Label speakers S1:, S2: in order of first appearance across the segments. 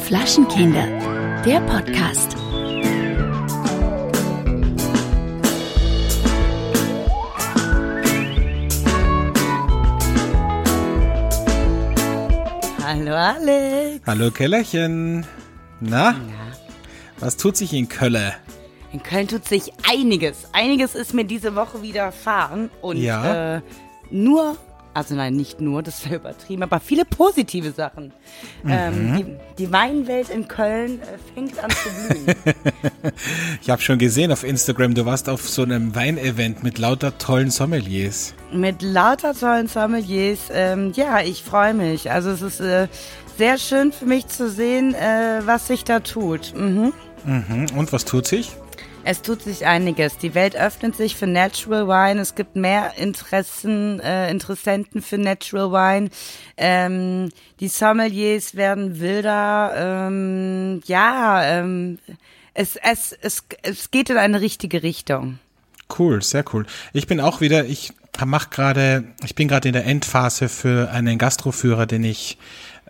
S1: Flaschenkinder, der Podcast.
S2: Hallo Alex.
S3: Hallo Kellerchen. Na? Was tut sich in Kölle?
S2: In Köln tut sich einiges. Einiges ist mir diese Woche widerfahren. Und
S3: Ja.
S2: äh, nur, also nein, nicht nur, das wäre übertrieben, aber viele positive Sachen.
S3: Mhm.
S2: Ähm, die, die Weinwelt in Köln äh, fängt an zu blühen.
S3: Ich habe schon gesehen auf Instagram, du warst auf so einem Weinevent mit lauter tollen Sommeliers.
S2: Mit lauter tollen Sommeliers. Ähm, ja, ich freue mich. Also es ist äh, sehr schön für mich zu sehen, äh, was sich da tut. Mhm.
S3: Mhm. Und was tut sich?
S2: Es tut sich einiges. Die Welt öffnet sich für Natural Wine. Es gibt mehr Interessen, äh, Interessenten für Natural Wine. Ähm, die Sommeliers werden wilder. Ähm, ja, ähm, es, es, es, es geht in eine richtige Richtung.
S3: Cool, sehr cool. Ich bin auch wieder, ich mach gerade, ich bin gerade in der Endphase für einen Gastroführer, den ich,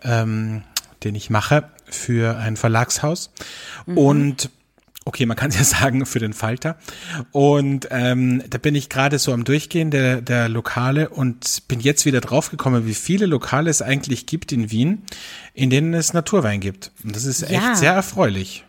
S3: ähm, den ich mache für ein Verlagshaus. Und okay, man kann es ja sagen, für den Falter. Und ähm, da bin ich gerade so am Durchgehen der, der Lokale und bin jetzt wieder draufgekommen, wie viele Lokale es eigentlich gibt in Wien, in denen es Naturwein gibt. Und das ist
S2: Ja.
S3: echt sehr erfreulich.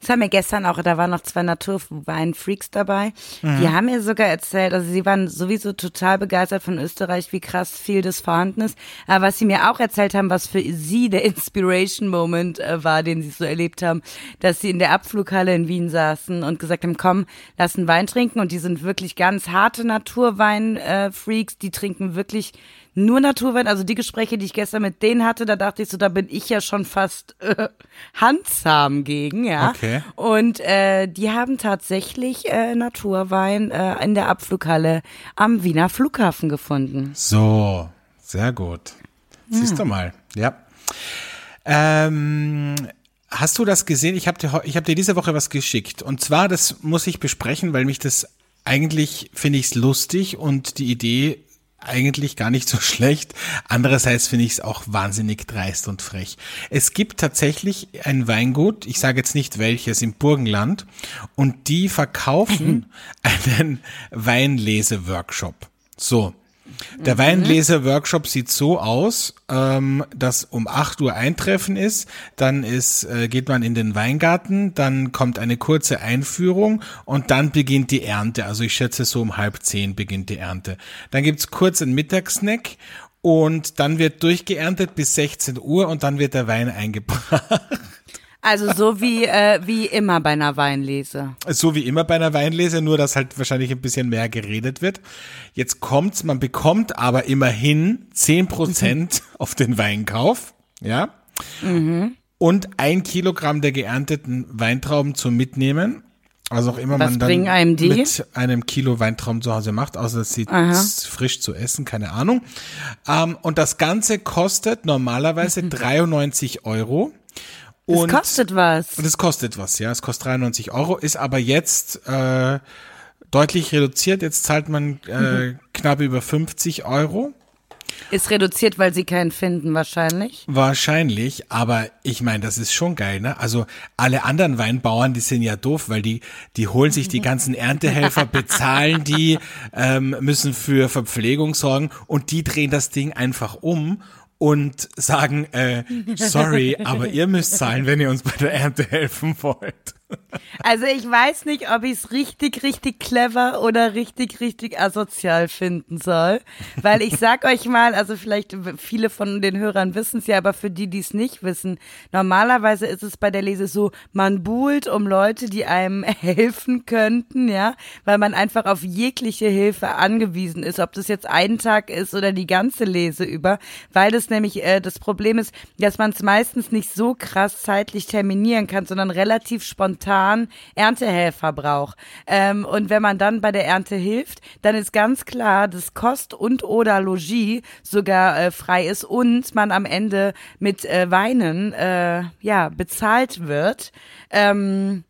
S2: Das haben wir gestern auch, da waren noch zwei Naturwein-Freaks dabei. Die haben mir sogar erzählt, also sie waren sowieso total begeistert von Österreich, wie krass viel das vorhanden ist. Aber was sie mir auch erzählt haben, was für sie der Inspiration-Moment äh, war, den sie so erlebt haben, dass sie in der Abflughalle in Wien saßen und gesagt haben, komm, lass einen Wein trinken. Und die sind wirklich ganz harte Naturwein-Freaks, die trinken wirklich nur Naturwein, also die Gespräche, die ich gestern mit denen hatte, da dachte ich so, da bin ich ja schon fast äh, handsam gegen, ja.
S3: Okay.
S2: Und äh, die haben tatsächlich äh, Naturwein äh, in der Abflughalle am Wiener Flughafen gefunden.
S3: So, sehr gut. Siehst du mal, ja. Ähm, hast du das gesehen? Ich habe dir, ich hab dir diese Woche was geschickt. Und zwar, das muss ich besprechen, weil mich das eigentlich finde ich es lustig und die Idee eigentlich gar nicht so schlecht. Andererseits finde ich es auch wahnsinnig dreist und frech. Es gibt tatsächlich ein Weingut, ich sage jetzt nicht welches, im Burgenland, und die verkaufen einen Weinlese-Workshop. So. Der Weinlese-Workshop sieht so aus, ähm, dass um 8 Uhr Eintreffen ist, dann ist, äh, geht man in den Weingarten, dann kommt eine kurze Einführung und dann beginnt die Ernte. Also ich schätze so um halb zehn beginnt die Ernte. Dann gibt's kurz einen Mittagssnack und dann wird durchgeerntet bis 16 Uhr und dann wird der Wein eingebracht.
S2: Also so wie, äh, wie immer bei einer Weinlese.
S3: So wie immer bei einer Weinlese, nur dass halt wahrscheinlich ein bisschen mehr geredet wird. Jetzt kommt's, man bekommt aber immerhin 10% auf den Weinkauf, ja. Und ein Kilogramm der geernteten Weintrauben zum Mitnehmen. Also auch immer
S2: Was
S3: man dann
S2: einem
S3: mit einem Kilo Weintrauben zu Hause macht, außer dass sie frisch zu essen, keine Ahnung. Ähm, und das Ganze kostet normalerweise 93 Euro.
S2: Es
S3: Und
S2: kostet was.
S3: und es kostet was, ja. Es kostet 93 Euro, ist aber jetzt äh, deutlich reduziert. Jetzt zahlt man äh, knapp über 50 Euro.
S2: Ist reduziert, weil sie keinen finden wahrscheinlich.
S3: Wahrscheinlich, aber ich meine, das ist schon geil, ne? Also alle anderen Weinbauern, die sind ja doof, weil die, die holen sich die ganzen Erntehelfer, bezahlen die, ähm, müssen für Verpflegung sorgen und die drehen das Ding einfach um und sagen, äh, sorry, aber ihr müsst zahlen, wenn ihr uns bei der Ernte helfen wollt.
S2: Also ich weiß nicht, ob ich es richtig, richtig clever oder richtig, richtig asozial finden soll. Weil ich sag euch mal, also vielleicht viele von den Hörern wissen es ja, aber für die, die es nicht wissen, normalerweise ist es bei der Lese so, man buhlt um Leute, die einem helfen könnten, ja, weil man einfach auf jegliche Hilfe angewiesen ist, ob das jetzt ein Tag ist oder die ganze Lese über, weil das nämlich äh, das Problem ist, dass man es meistens nicht so krass zeitlich terminieren kann, sondern relativ spontan Erntehelfer braucht. Ähm, und wenn man dann bei der Ernte hilft, dann ist ganz klar, dass Kost und oder Logis sogar äh, frei ist und man am Ende mit äh, Weinen äh, ja bezahlt wird. Ähm,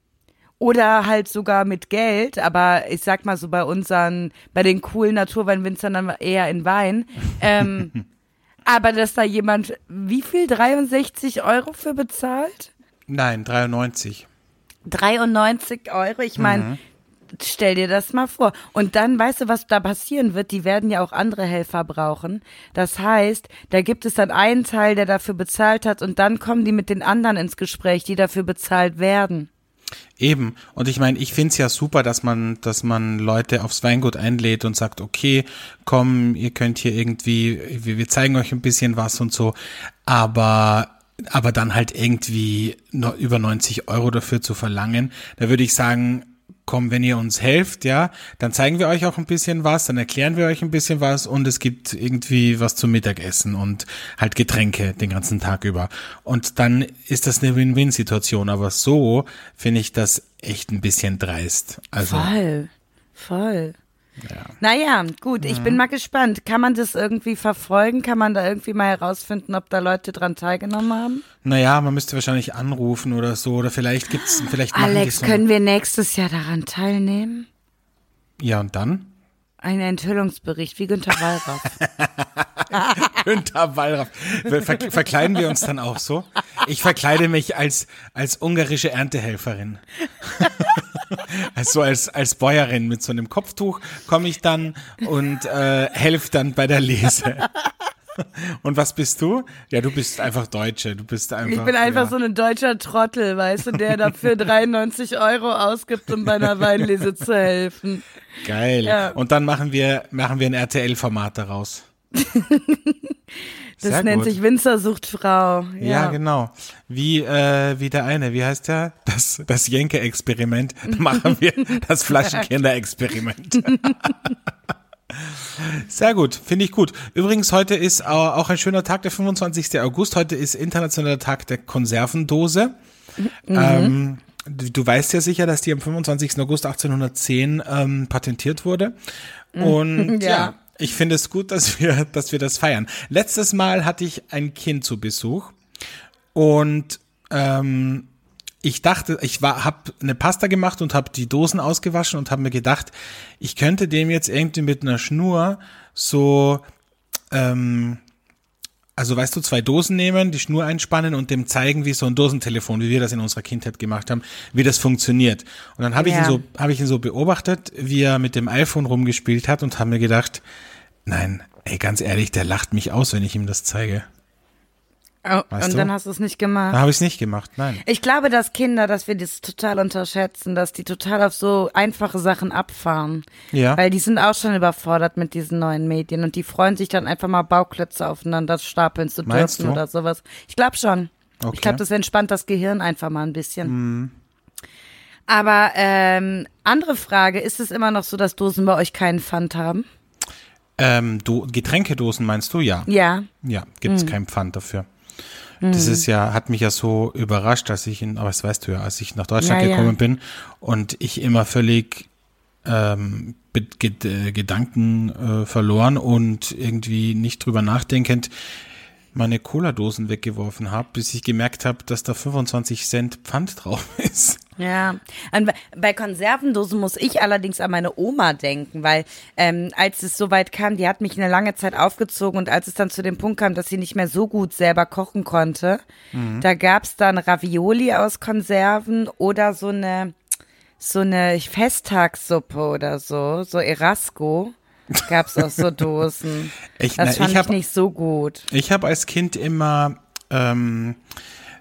S2: Oder halt sogar mit Geld, aber ich sag mal so bei unseren, bei den coolen Naturweinwinzern dann eher in Wein. Ähm, aber dass da jemand, wie viel, 63 Euro für bezahlt?
S3: Nein, 93.
S2: 93 Euro, ich meine,
S3: Mhm.
S2: stell dir das mal vor. Und dann weißt du, was da passieren wird? Die werden ja auch andere Helfer brauchen. Das heißt, da gibt es dann einen Teil, der dafür bezahlt hat und dann kommen die mit den anderen ins Gespräch, die dafür bezahlt werden.
S3: Eben. Und ich meine, ich find's ja super, dass man, dass man Leute aufs Weingut einlädt und sagt, okay, komm, ihr könnt hier irgendwie, wir, wir zeigen euch ein bisschen was und so. Aber, aber dann halt irgendwie über 90 Euro dafür zu verlangen, da würde ich sagen, komm, wenn ihr uns helft, ja, dann zeigen wir euch auch ein bisschen was, dann erklären wir euch ein bisschen was und es gibt irgendwie was zum Mittagessen und halt Getränke den ganzen Tag über. Und dann ist das eine Win-Win-Situation. Aber so finde ich das echt ein bisschen dreist. Also,
S2: Voll. Voll. Naja, gut, ich bin mal gespannt. Kann man das irgendwie verfolgen? Kann man da irgendwie mal herausfinden, ob da Leute dran teilgenommen haben?
S3: naja, man müsste wahrscheinlich anrufen oder so. Oder vielleicht gibt's, vielleicht
S2: Alex, können wir nächstes Jahr daran teilnehmen?
S3: Ja, und dann?
S2: Ein Enthüllungsbericht wie Günter Wallraff.
S3: Günther Wallraff. Ver verkleiden wir uns dann auch so? Ich verkleide mich als, als ungarische Erntehelferin. also als, als Bäuerin mit so einem Kopftuch komme ich dann und äh, helfe dann bei der Lese. Und was bist du? Ja, du bist einfach Deutsche. Du bist einfach.
S2: Ich bin einfach
S3: ja.
S2: so ein deutscher Trottel, weißt du, der dafür 93 Euro ausgibt, um bei einer Weinlese zu helfen.
S3: Geil.
S2: Ja.
S3: Und dann machen wir, machen wir ein RTL-Format daraus.
S2: Das
S3: Sehr
S2: nennt
S3: gut.
S2: sich Winzer sucht Frau.
S3: Ja,
S2: Ja,
S3: genau. Wie, äh, wie der eine, wie heißt der? Das, das Jenke-Experiment. Da machen wir das Flaschenkinder-Experiment. Sehr gut, finde ich gut. Übrigens, heute ist au- auch ein schöner Tag, der 25. August. Heute ist internationaler Tag der Konservendose. Ähm, du, du weißt ja sicher, dass die am 25. August 1810 ähm, patentiert wurde. Und ja.
S2: Ja.
S3: Ich finde es gut, dass wir, dass wir das feiern. Letztes Mal hatte ich ein Kind zu Besuch und ähm, ich dachte, ich war, habe eine Pasta gemacht und habe die Dosen ausgewaschen und habe mir gedacht, ich könnte dem jetzt irgendwie mit einer Schnur so, ähm, also weißt du, zwei Dosen nehmen, die Schnur einspannen und dem zeigen, wie so ein Dosentelefon, wie wir das in unserer Kindheit gemacht haben, wie das funktioniert. Und dann habe ich ihn
S2: Ja.
S3: so, habe ich ihn so beobachtet, wie er mit dem iPhone rumgespielt hat und habe mir gedacht, nein, ey, ganz ehrlich, der lacht mich aus, wenn ich ihm das zeige.
S2: Oh,
S3: Weißt
S2: und
S3: du?
S2: dann hast du es nicht gemacht.
S3: habe ich es nicht gemacht, nein.
S2: Ich glaube, dass Kinder, dass wir das total unterschätzen, dass die total auf so einfache Sachen abfahren.
S3: Ja.
S2: Weil die sind auch schon überfordert mit diesen neuen Medien und die freuen sich dann einfach mal Bauklötze aufeinander stapeln zu dürfen oder sowas. Ich glaube schon.
S3: Okay.
S2: Ich glaube, das entspannt das Gehirn einfach mal ein bisschen. Aber ähm, andere Frage, ist es immer noch so, dass Dosen bei euch keinen Pfand haben?
S3: Ähm, du, Getränkedosen meinst du? Ja.
S2: Ja.
S3: Ja, gibt's kein Pfand dafür. Das ist ja, hat mich ja so überrascht, dass ich in, aber das weißt du ja, als ich nach Deutschland
S2: Ja, ja.
S3: gekommen bin und ich immer völlig ähm, äh, Gedanken äh, verloren und irgendwie nicht drüber nachdenkend meine Cola-Dosen weggeworfen habe, bis ich gemerkt habe, dass da 25 Cent Pfand drauf ist.
S2: Ja, an, bei Konservendosen muss ich allerdings an meine Oma denken, weil ähm, als es soweit kam, die hat mich eine lange Zeit aufgezogen und als es dann zu dem Punkt kam, dass sie nicht mehr so gut selber kochen konnte, da gab's dann Ravioli aus Konserven oder so eine so eine Festtagssuppe oder so, so Erasco gab's aus so Dosen.
S3: Ich,
S2: Das
S3: na,
S2: fand
S3: ich
S2: ich,
S3: hab-
S2: nicht so gut.
S3: Ich habe als Kind immer ähm,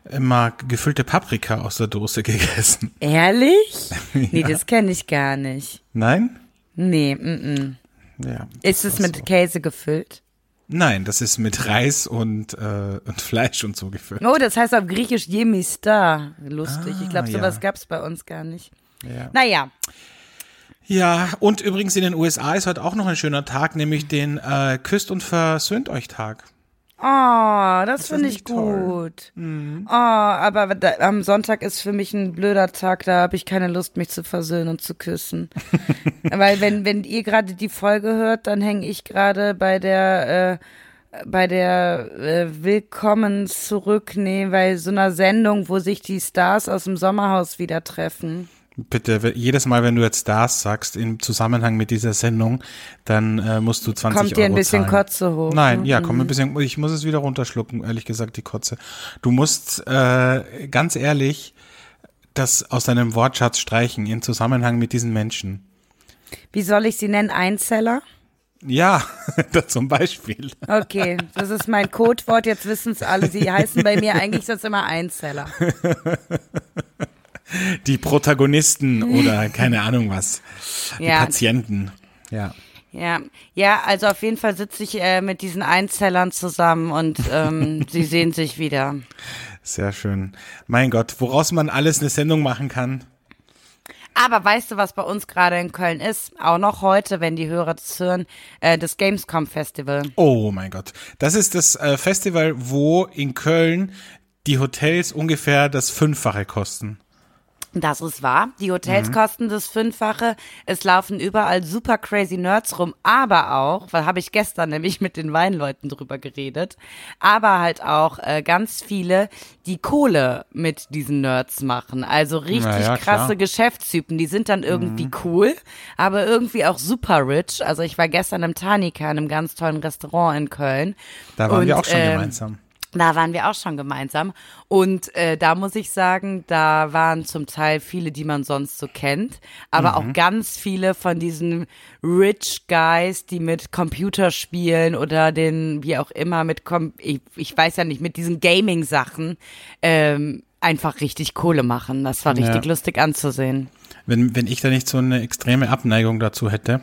S3: immer gefüllte Paprika aus der Dose gegessen.
S2: Ehrlich? Nee, das kenne ich gar nicht.
S3: Nein?
S2: Nee, mm, mm.
S3: Ja.
S2: Ist es mit
S3: so.
S2: Käse gefüllt?
S3: Nein, das ist mit Reis und, äh, und Fleisch und so gefüllt.
S2: Oh, das heißt auf Griechisch Yemistar. Lustig. ich glaube,
S3: Ah,
S2: sowas
S3: ja.
S2: gab's bei uns gar nicht.
S3: Ja.
S2: Naja,
S3: ja, und übrigens in den USA ist heute auch noch ein schöner Tag, nämlich den äh, Küsst und Versöhnt euch Tag.
S2: Oh, das
S3: das
S2: finde ich gut. Oh, aber da, am Sonntag ist für mich ein blöder Tag, da habe ich keine Lust, mich zu versöhnen und zu küssen. Weil wenn, wenn ihr gerade die Folge hört, dann hänge ich gerade bei der äh, bei der äh, Willkommen zurück, nee, bei so einer Sendung, wo sich die Stars aus dem Sommerhaus wieder treffen.
S3: Bitte, jedes Mal, wenn du jetzt das sagst, im Zusammenhang mit dieser Sendung, dann äh, musst du 20
S2: Kommt dir ein
S3: Euro
S2: bisschen
S3: zahlen.
S2: Kotze hoch.
S3: Nein,
S2: ne?
S3: ja, komm ein bisschen, ich muss es wieder runterschlucken, ehrlich gesagt, die Kotze. Du musst äh, ganz ehrlich das aus deinem Wortschatz streichen in Zusammenhang mit diesen Menschen.
S2: Wie soll ich sie nennen? Einzeller?
S3: Ja, da zum Beispiel.
S2: Okay, das ist mein Codewort. Jetzt wissen es alle. Sie heißen bei mir eigentlich sonst immer Einzeller.
S3: Die Protagonisten oder keine Ahnung was. Die
S2: Ja.
S3: Patienten. Ja.
S2: Ja, ja, also auf jeden Fall sitze ich äh, mit diesen Einzellern zusammen und ähm, sie sehen sich wieder.
S3: Sehr schön. Mein Gott, woraus man alles eine Sendung machen kann.
S2: Aber weißt du, was bei uns gerade in Köln ist? Auch noch heute, wenn die Hörer das hören, äh, das Gamescom Festival.
S3: Oh mein Gott. Das ist das äh, Festival, wo in Köln die Hotels ungefähr das Fünffache kosten.
S2: Das ist wahr. Die Hotels kosten das Fünffache. Es laufen überall super crazy Nerds rum, aber auch, weil habe ich gestern nämlich mit den Weinleuten drüber geredet, aber halt auch äh, ganz viele, die Kohle mit diesen Nerds machen. Also richtig
S3: ja,
S2: krasse
S3: klar.
S2: Geschäftstypen. Die sind dann irgendwie cool, aber irgendwie auch super rich. Also ich war gestern im Tanika, in einem ganz tollen Restaurant in Köln.
S3: Da waren
S2: Und,
S3: wir auch schon
S2: ähm,
S3: gemeinsam.
S2: Da waren wir auch schon gemeinsam. Und äh, da muss ich sagen, da waren zum Teil viele, die man sonst so kennt, aber auch ganz viele von diesen Rich Guys, die mit Computerspielen oder den, wie auch immer, mit, Com ich, ich weiß ja nicht, mit diesen Gaming-Sachen ähm, einfach richtig Kohle machen. Das war richtig
S3: Ja.
S2: lustig anzusehen.
S3: Wenn, wenn ich da nicht so eine extreme Abneigung dazu hätte,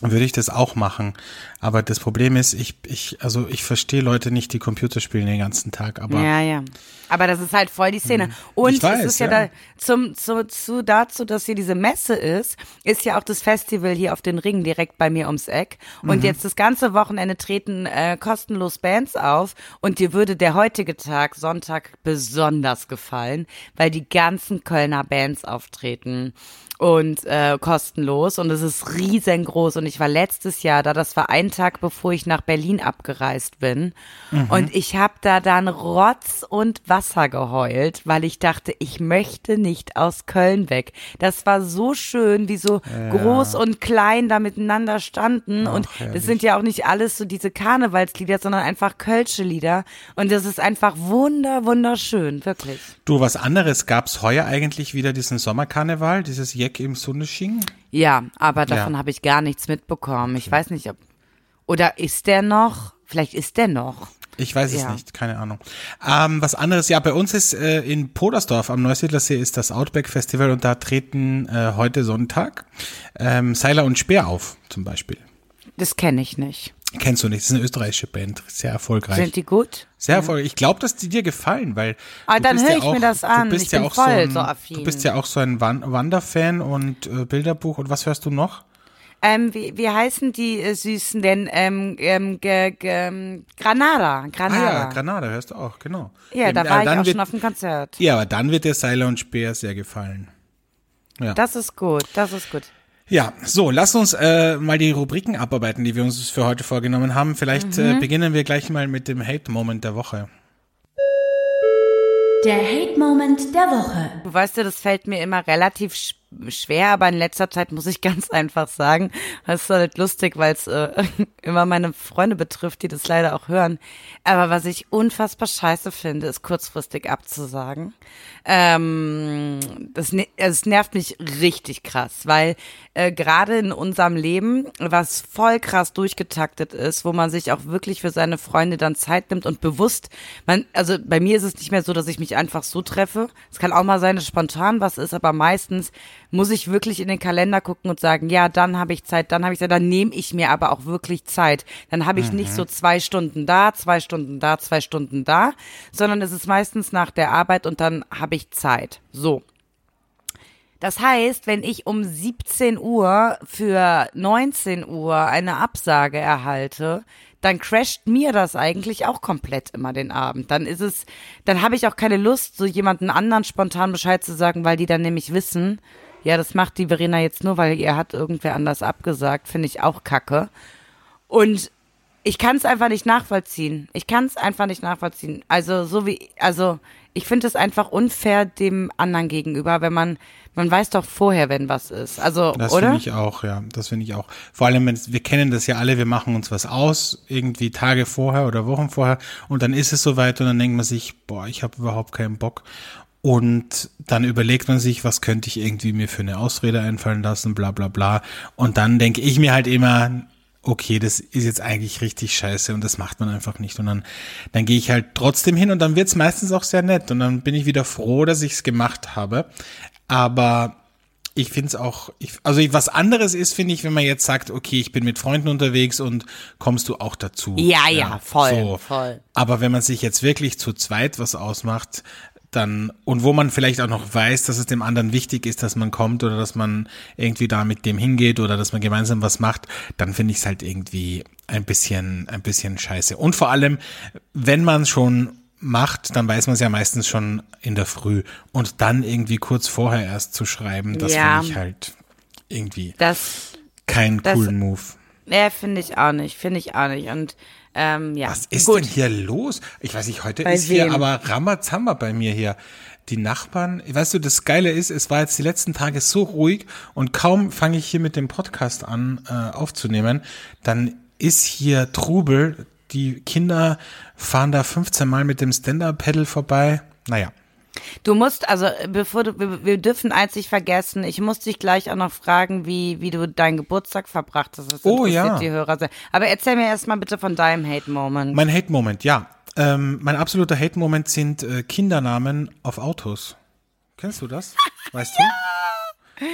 S3: würde ich das auch machen. Aber das Problem ist, ich, ich, also ich verstehe Leute nicht, die Computer spielen den ganzen Tag, aber
S2: Ja, ja. Aber das ist halt voll die Szene. Und
S3: Ich weiß,
S2: es ist ja,
S3: ja.
S2: da zum, zu, zu, dazu, dass hier diese Messe ist, ist ja auch das Festival hier auf den Ring direkt bei mir ums Eck. Und
S3: Mhm.
S2: jetzt das ganze Wochenende treten äh, kostenlos Bands auf. Und dir würde der heutige Tag, Sonntag, besonders gefallen, weil die ganzen Kölner Bands auftreten und äh, kostenlos und es ist riesengroß und ich war letztes Jahr da, das war ein Tag bevor ich nach Berlin abgereist bin und ich habe da dann Rotz und Wasser geheult, weil ich dachte, ich möchte nicht aus Köln weg. Das war so schön, wie so groß und klein da miteinander standen und
S3: herrlich.
S2: das sind ja auch nicht alles so diese Karnevalslieder, sondern einfach Kölsche Lieder und das ist einfach wunder wunderschön, wirklich.
S3: du, was anderes gab's heuer eigentlich wieder diesen Sommerkarneval, dieses Jeck im Sunnesching?
S2: Ja, aber davon
S3: Ja.
S2: habe ich gar nichts mitbekommen. Ich weiß nicht, ob. Oder ist der noch? Vielleicht ist der noch.
S3: Ich weiß es
S2: Ja.
S3: nicht, keine Ahnung. Ähm, was anderes, ja, bei uns ist äh, in Podersdorf am Neusiedlersee ist das Outback Festival und da treten äh, heute Sonntag ähm, Seiler und Speer auf, zum Beispiel.
S2: Das kenne ich nicht.
S3: Kennst du nicht, das ist eine österreichische Band, sehr erfolgreich.
S2: Sind die gut?
S3: Sehr erfolgreich. Ich glaube, dass die dir gefallen, weil
S2: Ah, dann
S3: bist
S2: hör
S3: ja
S2: ich mir
S3: auch-
S2: das an.
S3: Du bist
S2: Ich
S3: ja
S2: bin
S3: auch
S2: voll
S3: so, ein,
S2: so affin.
S3: Du bist ja auch so ein Wan Wanderfan und äh, Bilderbuch und was hörst du noch?
S2: Ähm, wie, wie heißen die äh, Süßen denn? Ähm, ähm, ge, ge, ähm, Granada.
S3: Ah
S2: Granada.
S3: ja, Granada hörst du auch, genau.
S2: Ja,
S3: Eben,
S2: da
S3: äh,
S2: war ich
S3: dann
S2: auch
S3: wird,
S2: schon auf dem Konzert.
S3: Ja, aber dann wird dir Seiler und Speer sehr gefallen.
S2: Das ist gut, das ist gut.
S3: Ja, so, lass uns äh, mal die Rubriken abarbeiten, die wir uns für heute vorgenommen haben. Vielleicht
S2: Mhm.
S3: äh, beginnen wir gleich mal mit dem Hate-Moment der Woche.
S1: Der Hate Moment der Woche.
S2: Du weißt ja, das fällt mir immer relativ sch schwer, aber in letzter Zeit muss ich ganz einfach sagen, das ist halt lustig, weil es äh, immer meine Freunde betrifft, die das leider auch hören. Aber was ich unfassbar scheiße finde, ist kurzfristig abzusagen. Ähm, das, ne es nervt mich richtig krass, weil äh, gerade in unserem Leben, was voll krass durchgetaktet ist, wo man sich auch wirklich für seine Freunde dann Zeit nimmt und bewusst, man, also bei mir ist es nicht mehr so, dass ich mich einfach so treffe. Es kann auch mal sein, dass spontan was ist, aber meistens muss ich wirklich in den Kalender gucken und sagen, ja, dann habe ich Zeit, dann habe ich Zeit, dann nehme ich mir aber auch wirklich Zeit. Dann habe ich nicht so zwei Stunden da, zwei Stunden da, zwei Stunden da, sondern es ist meistens nach der Arbeit und dann habe ich Zeit. So. Das heißt, wenn ich um 17 Uhr für 19 Uhr eine Absage erhalte, dann crasht mir das eigentlich auch komplett immer den Abend. Dann ist es, dann habe ich auch keine Lust, so jemanden anderen spontan Bescheid zu sagen, weil die dann nämlich wissen, ja, das macht die Verena jetzt nur, weil ihr hat irgendwer anders abgesagt, finde ich auch kacke. Und ich kann es einfach nicht nachvollziehen. Ich kann es einfach nicht nachvollziehen. Also so wie, also ich finde es einfach unfair dem anderen gegenüber, wenn man, man weiß doch vorher, wenn was ist. Also,
S3: Das
S2: oder?
S3: finde ich auch, ja. Das finde ich auch. Vor allem, wenn wir kennen das ja alle, wir machen uns was aus, irgendwie Tage vorher oder Wochen vorher und dann ist es soweit und dann denkt man sich, boah, ich habe überhaupt keinen Bock. Und dann überlegt man sich, was könnte ich irgendwie mir für eine Ausrede einfallen lassen, bla bla bla. Und dann denke ich mir halt immer, okay, das ist jetzt eigentlich richtig scheiße und das macht man einfach nicht. Und dann, dann gehe ich halt trotzdem hin und dann wird's meistens auch sehr nett. Und dann bin ich wieder froh, dass ich's gemacht habe. Aber ich finde es auch, ich, also was anderes ist, finde ich, wenn man jetzt sagt, okay, ich bin mit Freunden unterwegs und kommst du auch dazu.
S2: Ja, ja, voll, voll.
S3: Aber wenn man sich jetzt wirklich zu zweit was ausmacht, dann, und wo man vielleicht auch noch weiß, dass es dem anderen wichtig ist, dass man kommt oder dass man irgendwie da mit dem hingeht oder dass man gemeinsam was macht, dann finde ich es halt irgendwie ein bisschen, ein bisschen scheiße. Und vor allem, wenn man schon macht, dann weiß man es ja meistens schon in der Früh. Und dann irgendwie kurz vorher erst zu schreiben, das
S2: Ja.
S3: finde ich halt irgendwie
S2: Das,
S3: keinen
S2: das-
S3: coolen Move.
S2: ja, finde ich auch nicht, finde ich auch nicht. Und, ähm, ja.
S3: Was ist
S2: Gut.
S3: denn hier los? Ich weiß nicht, heute
S2: Bei
S3: ist hier
S2: wem?
S3: aber Ramazamba bei mir hier. Die Nachbarn, weißt du, das Geile ist, es war jetzt die letzten Tage so ruhig und kaum fange ich hier mit dem Podcast an äh, aufzunehmen, dann ist hier Trubel. Die Kinder fahren da 15 Mal mit dem Stand-Up-Pedal vorbei. Naja.
S2: Du musst, also bevor du, wir, wir dürfen eins nicht vergessen, ich muss dich gleich auch noch fragen, wie, wie du deinen Geburtstag verbracht hast. Das
S3: Oh, ja.
S2: die Hörer sehr. Aber erzähl mir erstmal bitte von deinem Hate-Moment.
S3: Mein Hate-Moment, ja. Ähm, mein absoluter Hate-Moment sind äh, Kindernamen auf Autos. Kennst du das? Weißt du?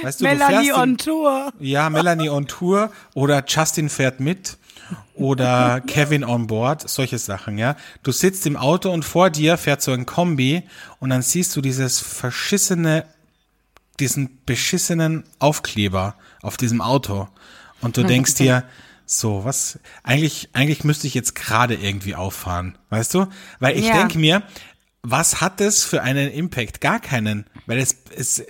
S3: Weißt du, du
S2: Melanie
S3: in-
S2: on Tour.
S3: Ja, Melanie on Tour oder Justin fährt mit oder Kevin on board, solche Sachen, ja. Du sitzt im Auto und vor dir fährt so ein Kombi und dann siehst du dieses verschissene, diesen beschissenen Aufkleber auf diesem Auto und du denkst dir, so, was, eigentlich, eigentlich müsste ich jetzt gerade irgendwie auffahren, weißt du? Weil ich
S2: Ja.
S3: denk mir, was hat es für einen Impact? Gar keinen. Weil es, es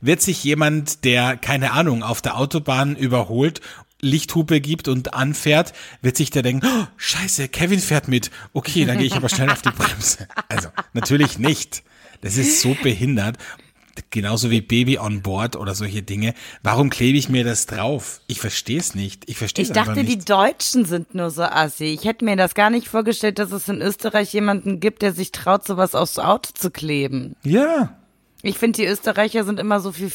S3: wird sich jemand, der, keine Ahnung, auf der Autobahn überholt, Lichthupe gibt und anfährt, wird sich der denken, oh, scheiße, Kevin fährt mit. Okay, dann gehe ich aber schnell auf die Bremse. Also, natürlich nicht. Das ist so behindert. Genauso wie Baby on Board oder solche Dinge. Warum klebe ich mir das drauf? Ich verstehe es nicht. Ich verstehe es
S2: Ich dachte, die Deutschen sind nur so assi. Ich hätte mir das gar nicht vorgestellt, dass es in Österreich jemanden gibt, der sich traut, sowas aufs Auto zu kleben.
S3: ja.
S2: Ich finde, die Österreicher sind immer so viel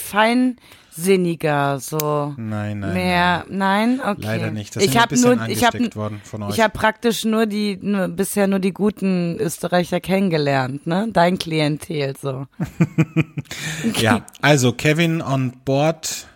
S2: feinsinniger, so.
S3: Nein, nein,
S2: Mehr, nein, okay.
S3: Leider nicht. Das
S2: ich habe nur, ich habe,
S3: angesteckt worden von euch.
S2: ich habe praktisch nur die, nur, bisher nur die guten Österreicher kennengelernt, ne? Dein Klientel, so.
S3: Ja, also Kevin on board,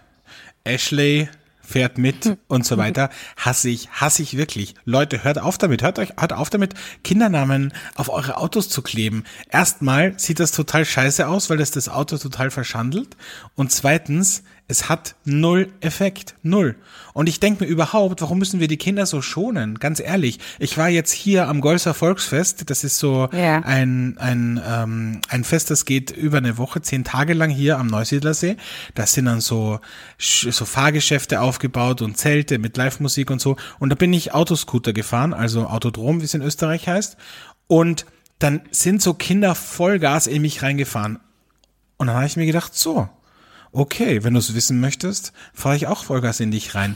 S3: Ashley fährt mit und so weiter. Hasse ich, hasse ich wirklich. Leute, hört auf damit, hört euch, hört auf damit, Kindernamen auf eure Autos zu kleben. Erstmal sieht das total scheiße aus, weil das das Auto total verschandelt. Und zweitens, es hat null Effekt. Null. Und ich denke mir überhaupt, warum müssen wir die Kinder so schonen? Ganz ehrlich. Ich war jetzt hier am Golser Volksfest. Das ist so
S2: Ja.
S3: ein, ein, ähm, ein Fest, das geht über eine Woche, zehn Tage lang hier am Neusiedlersee. Da sind dann so, so Fahrgeschäfte aufgebaut und Zelte mit Live-Musik und so. Und da bin ich Autoscooter gefahren, also Autodrom, wie es in Österreich heißt. Und dann sind so Kinder Vollgas in mich reingefahren. Und dann habe ich mir gedacht, so, okay, wenn du es wissen möchtest, fahre ich auch Vollgas in dich rein.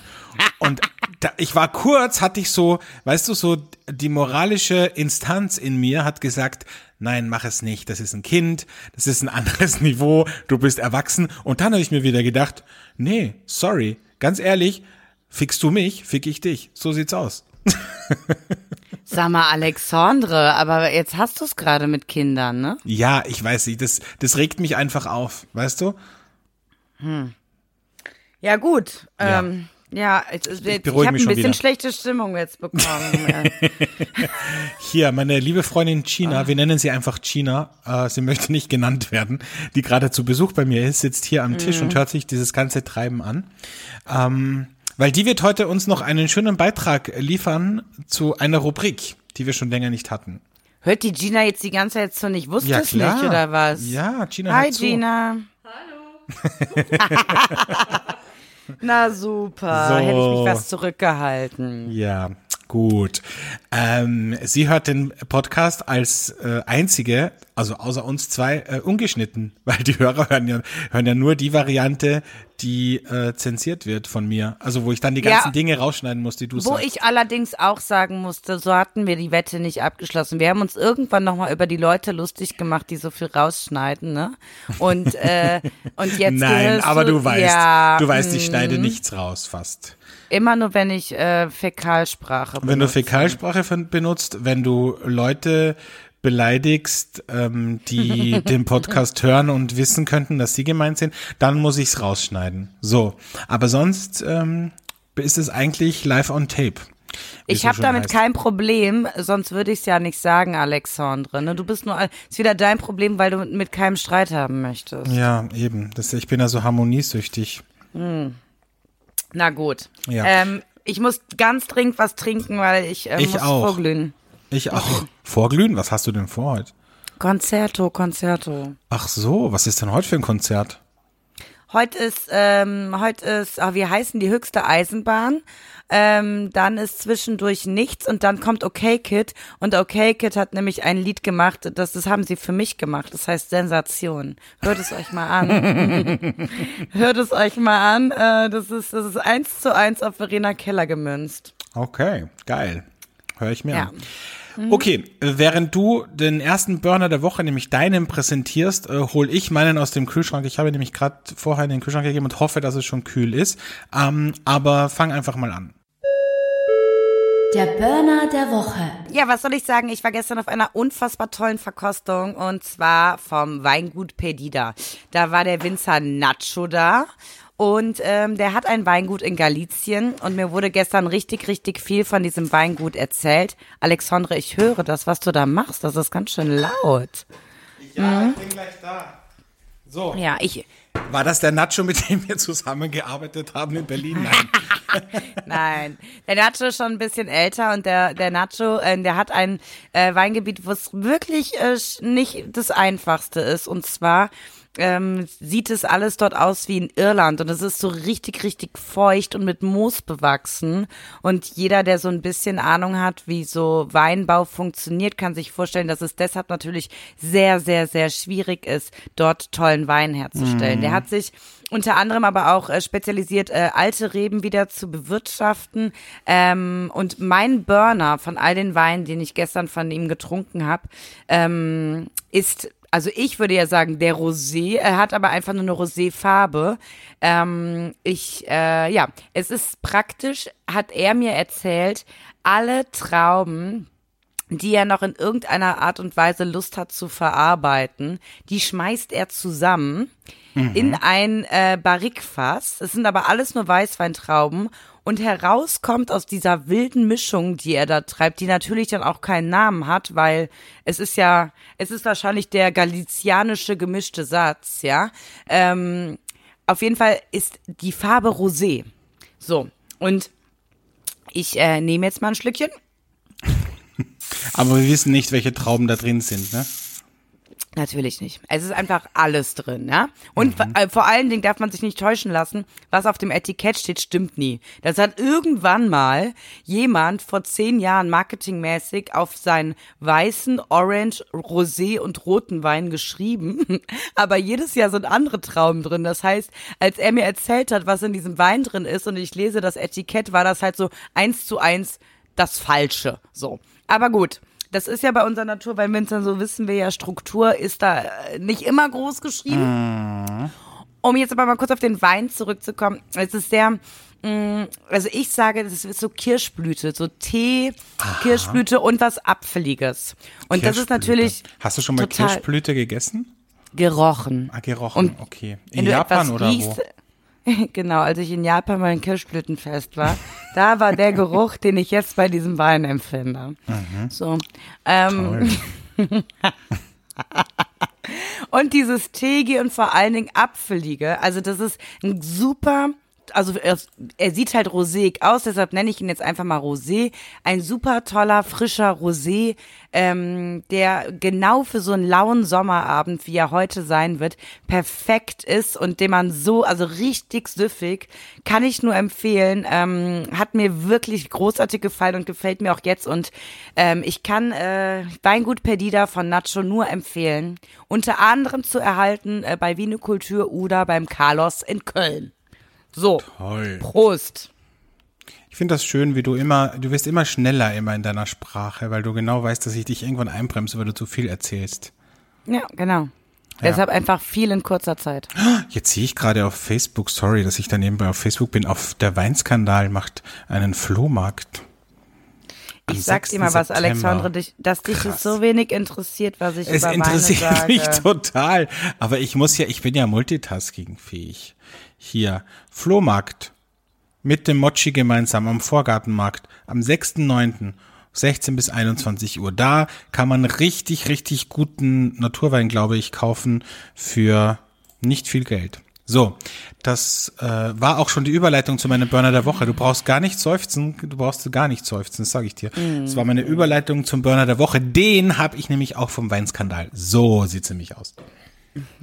S3: Und da, ich war kurz, hatte ich so, weißt du, so die moralische Instanz in mir hat gesagt, nein, mach es nicht, das ist ein Kind, das ist ein anderes Niveau, du bist erwachsen. Und dann habe ich mir wieder gedacht, nee, sorry, ganz ehrlich, fickst du mich, fick ich dich. So sieht's aus.
S2: Sag mal, Alexandre, aber jetzt hast du es gerade mit Kindern, ne?
S3: Ja, ich weiß nicht, das, das regt mich einfach auf, weißt du?
S2: Ja, gut.
S3: Ja.
S2: Ähm, ja, ist jetzt, ich
S3: beruhige
S2: habe ein bisschen
S3: wieder.
S2: schlechte Stimmung jetzt bekommen. Äh,
S3: Hier, meine liebe Freundin Gina, wir nennen sie einfach Gina, äh, sie möchte nicht genannt werden, die gerade zu Besuch bei mir ist, sitzt hier am Tisch und hört sich dieses ganze Treiben an. Ähm, weil die wird heute uns noch einen schönen Beitrag liefern zu einer Rubrik, die wir schon länger nicht hatten.
S2: Hört die Gina jetzt die ganze Zeit so nicht? Wusste
S3: Ja,
S2: es nicht, oder was?
S3: Ja, Gina
S2: Hi,
S3: hört zu.
S2: Na super,
S3: So.
S2: hätte ich mich was zurückgehalten.
S3: Ja, Gut. Ähm, sie hört den Podcast als äh, einzige, also außer uns zwei, äh, ungeschnitten, weil die Hörer hören ja, hören ja nur die Variante, die äh, zensiert wird von mir. Also wo ich dann die ganzen
S2: Ja.
S3: Dinge rausschneiden muss, die du
S2: Wo
S3: sagst.
S2: ich allerdings auch sagen musste, so hatten wir die Wette nicht abgeschlossen. Wir haben uns irgendwann nochmal über die Leute lustig gemacht, die so viel rausschneiden, ne? Und, äh, und jetzt
S3: Nein, aber du weißt,
S2: ja,
S3: du weißt, ich schneide nichts raus fast.
S2: Immer nur, wenn ich äh, Fäkalsprache
S3: Wenn du
S2: benutze.
S3: Fäkalsprache benutzt, wenn du Leute beleidigst, ähm, die den Podcast hören und wissen könnten, dass sie gemeint sind, dann muss ich's rausschneiden. So, aber sonst ähm, ist es eigentlich live on tape. es
S2: Ich habe damit
S3: heißt.
S2: kein Problem, sonst würde ich es ja nicht sagen, Alexandre. Ne? Du bist nur, ist wieder dein Problem, weil du mit, keinem Streit haben möchtest.
S3: Ja, eben. Das, ich bin ja so harmoniesüchtig.
S2: Na gut.
S3: Ja.
S2: Ähm, ich muss ganz dringend was trinken, weil ich, äh,
S3: Ich
S2: muss
S3: auch.
S2: vorglühen.
S3: Ich auch. Vorglühen? Was hast du denn vor heute?
S2: Concerto, Concerto.
S3: Ach so, was ist denn heute für ein Konzert?
S2: Heute ist, ähm, heute ist, ah, wie heißen die höchste Eisenbahn? Ähm, dann ist zwischendurch nichts und dann kommt Okay Kid und Okay Kid hat nämlich ein Lied gemacht, das, das haben sie für mich gemacht, das heißt Sensation. Hört es euch mal an. Hört es euch mal an. Äh, das ist, das ist eins zu eins auf Verena Keller gemünzt.
S3: Okay, geil. Hör ich mir
S2: Ja.
S3: an. Okay, äh, während du den ersten Burner der Woche, nämlich deinen, präsentierst, äh, hol ich meinen aus dem Kühlschrank. Ich habe nämlich gerade vorher in den Kühlschrank gegeben und hoffe, dass es schon kühl ist. Ähm, aber fang einfach mal an.
S1: Der Burner der Woche.
S2: Ja, was soll ich sagen? Ich war gestern auf einer unfassbar tollen Verkostung und zwar vom Weingut Perdida. Da war der Winzer Nacho da und ähm, der hat ein Weingut in Galizien und mir wurde gestern richtig, richtig viel von diesem Weingut erzählt. Alexandre, ich höre das, was du da machst. Das ist ganz schön laut.
S3: Ja, ich bin gleich da. So.
S2: Ja, ich,
S3: War das der Nacho, mit dem wir zusammengearbeitet haben in Berlin? Nein.
S2: Nein, der Nacho ist schon ein bisschen älter und der, der Nacho, äh, der hat ein äh, Weingebiet, wo es wirklich äh, nicht das Einfachste ist. Und zwar ähm, sieht es alles dort aus wie in Irland und es ist so richtig, richtig feucht und mit Moos bewachsen. Und jeder, der so ein bisschen Ahnung hat, wie so Weinbau funktioniert, kann sich vorstellen, dass es deshalb natürlich sehr, sehr, sehr schwierig ist, dort tollen Wein herzustellen. Der hat sich unter anderem aber auch äh, spezialisiert, äh, alte Reben wieder zu bewirtschaften. Ähm, und mein Burner von all den Weinen, den ich gestern von ihm getrunken habe, ähm, ist also ich würde ja sagen, der Rosé, er hat aber einfach nur eine Rosé-Farbe. Ähm, ich, äh, ja, es ist praktisch, hat er mir erzählt, alle Trauben, die er noch in irgendeiner Art und Weise Lust hat zu verarbeiten, die schmeißt er zusammen in ein äh, Barrikfass. Es sind aber alles nur Weißweintrauben und herauskommt aus dieser wilden Mischung, die er da treibt, die natürlich dann auch keinen Namen hat, weil es ist ja, es ist wahrscheinlich der galizianische gemischte Satz, ja. Ähm, auf jeden Fall ist die Farbe Rosé. So, und ich äh, nehme jetzt mal ein Schlückchen.
S3: Aber wir wissen nicht, welche Trauben da drin sind, ne?
S2: Natürlich nicht. Es ist einfach alles drin, ja. Und äh, vor allen Dingen darf man sich nicht täuschen lassen, was auf dem Etikett steht, stimmt nie. Das hat irgendwann mal jemand vor zehn Jahren marketingmäßig auf seinen weißen, orange, rosé und roten Wein geschrieben. Aber jedes Jahr sind andere Trauben drin. Das heißt, als er mir erzählt hat, was in diesem Wein drin ist und ich lese das Etikett, war das halt so eins zu eins das Falsche. So. Aber gut. Das ist ja bei unserer Natur, bei Winzern so wissen wir ja, Struktur ist da äh, nicht immer groß geschrieben. Um jetzt aber mal kurz auf den Wein zurückzukommen, es ist sehr, mh, also ich sage, das ist so Kirschblüte, so Tee, Kirschblüte und was Apfeliges. Und das ist natürlich
S3: Hast du schon mal Kirschblüte gegessen?
S2: gerochen.
S3: Ah, gerochen,
S2: Und
S3: okay. In Japan oder
S2: riechst,
S3: wo?
S2: Genau, als ich in Japan ein Kirschblütenfest war, da war der Geruch, den ich jetzt bei diesem Wein empfinde. So, ähm, und dieses Teegi und vor allen Dingen Apfelige, also das ist ein super also er, er sieht halt roséig aus, deshalb nenne ich ihn jetzt einfach mal Rosé. Ein super toller, frischer Rosé, ähm, der genau für so einen lauen Sommerabend, wie er heute sein wird, perfekt ist und den man so, also richtig süffig, kann ich nur empfehlen. Ähm, hat mir wirklich großartig gefallen und gefällt mir auch jetzt. Und ähm, ich kann äh, Weingut Perdida von Nacho nur empfehlen. Unter anderem zu erhalten äh, bei Vinokultur oder beim Carlos in Köln. So.
S3: Toll.
S2: Prost.
S3: Ich finde das schön, wie du immer, du wirst immer schneller immer in deiner Sprache, weil du genau weißt, dass ich dich irgendwann einbremse, weil du zu viel erzählst.
S2: Ja, genau. Deshalb einfach viel in kurzer Zeit.
S3: Jetzt sehe ich gerade auf Facebook, sorry, dass ich da nebenbei auf Facebook bin, auf der Weinskandal macht einen Flohmarkt. Am
S2: Ich sag dir mal
S3: 6.
S2: was,
S3: September.
S2: Alexandre, dich, dass dich
S3: Krass.
S2: es so wenig interessiert, was ich
S3: Es
S2: über
S3: interessiert
S2: Weine sage.
S3: mich total. Aber ich muss ja, ich bin ja multitaskingfähig. Hier, Flohmarkt mit dem Mochi gemeinsam am Vorgartenmarkt am 6.9. 16 bis 21 Uhr. Da kann man richtig, richtig guten Naturwein, glaube ich, kaufen für nicht viel Geld. So, das äh, war auch schon die Überleitung zu meinem Burner der Woche. Du brauchst gar nicht seufzen, du brauchst gar nicht seufzen, das sage ich dir. Das war meine Überleitung zum Burner der Woche. Den habe ich nämlich auch vom Weinskandal. So sieht's nämlich aus.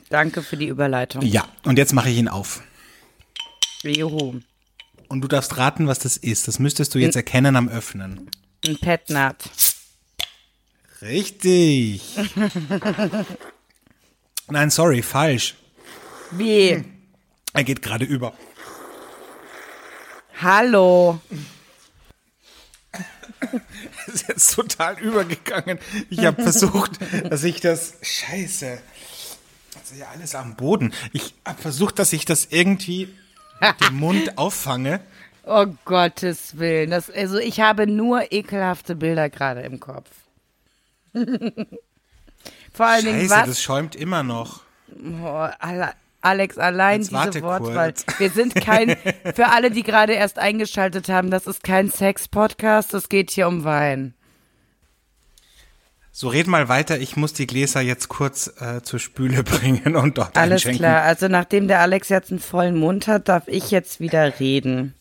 S2: Danke für die Überleitung.
S3: Ja, und jetzt mache ich ihn auf.
S2: Juhu.
S3: Und du darfst raten, was das ist. Das müsstest du jetzt erkennen am Öffnen.
S2: Ein Petnat.
S3: Richtig. Nein, sorry, falsch.
S2: Wie?
S3: Er geht gerade über.
S2: Hallo.
S3: Das ist jetzt total übergegangen. Ich habe versucht, dass ich das. Scheiße. Das ist ja alles am Boden. Ich habe versucht, dass ich das irgendwie mit dem Mund auffange.
S2: Oh Gottes Willen. Das, also ich habe nur ekelhafte Bilder gerade im Kopf. Vor allen Dingen,
S3: Scheiße,
S2: was?
S3: das schäumt immer noch.
S2: Oh, Ale- Alex, allein
S3: Jetzt
S2: diese Wortwahl.
S3: kurz.
S2: Wir sind kein, für alle, die gerade erst eingeschaltet haben, das ist kein Sex-Podcast, es geht hier um Wein.
S3: So, red mal weiter. Ich muss die Gläser jetzt kurz äh, zur Spüle bringen und dort
S2: Alles
S3: einschenken.
S2: klar, also nachdem der Alex jetzt einen vollen Mund hat, darf ich jetzt wieder reden.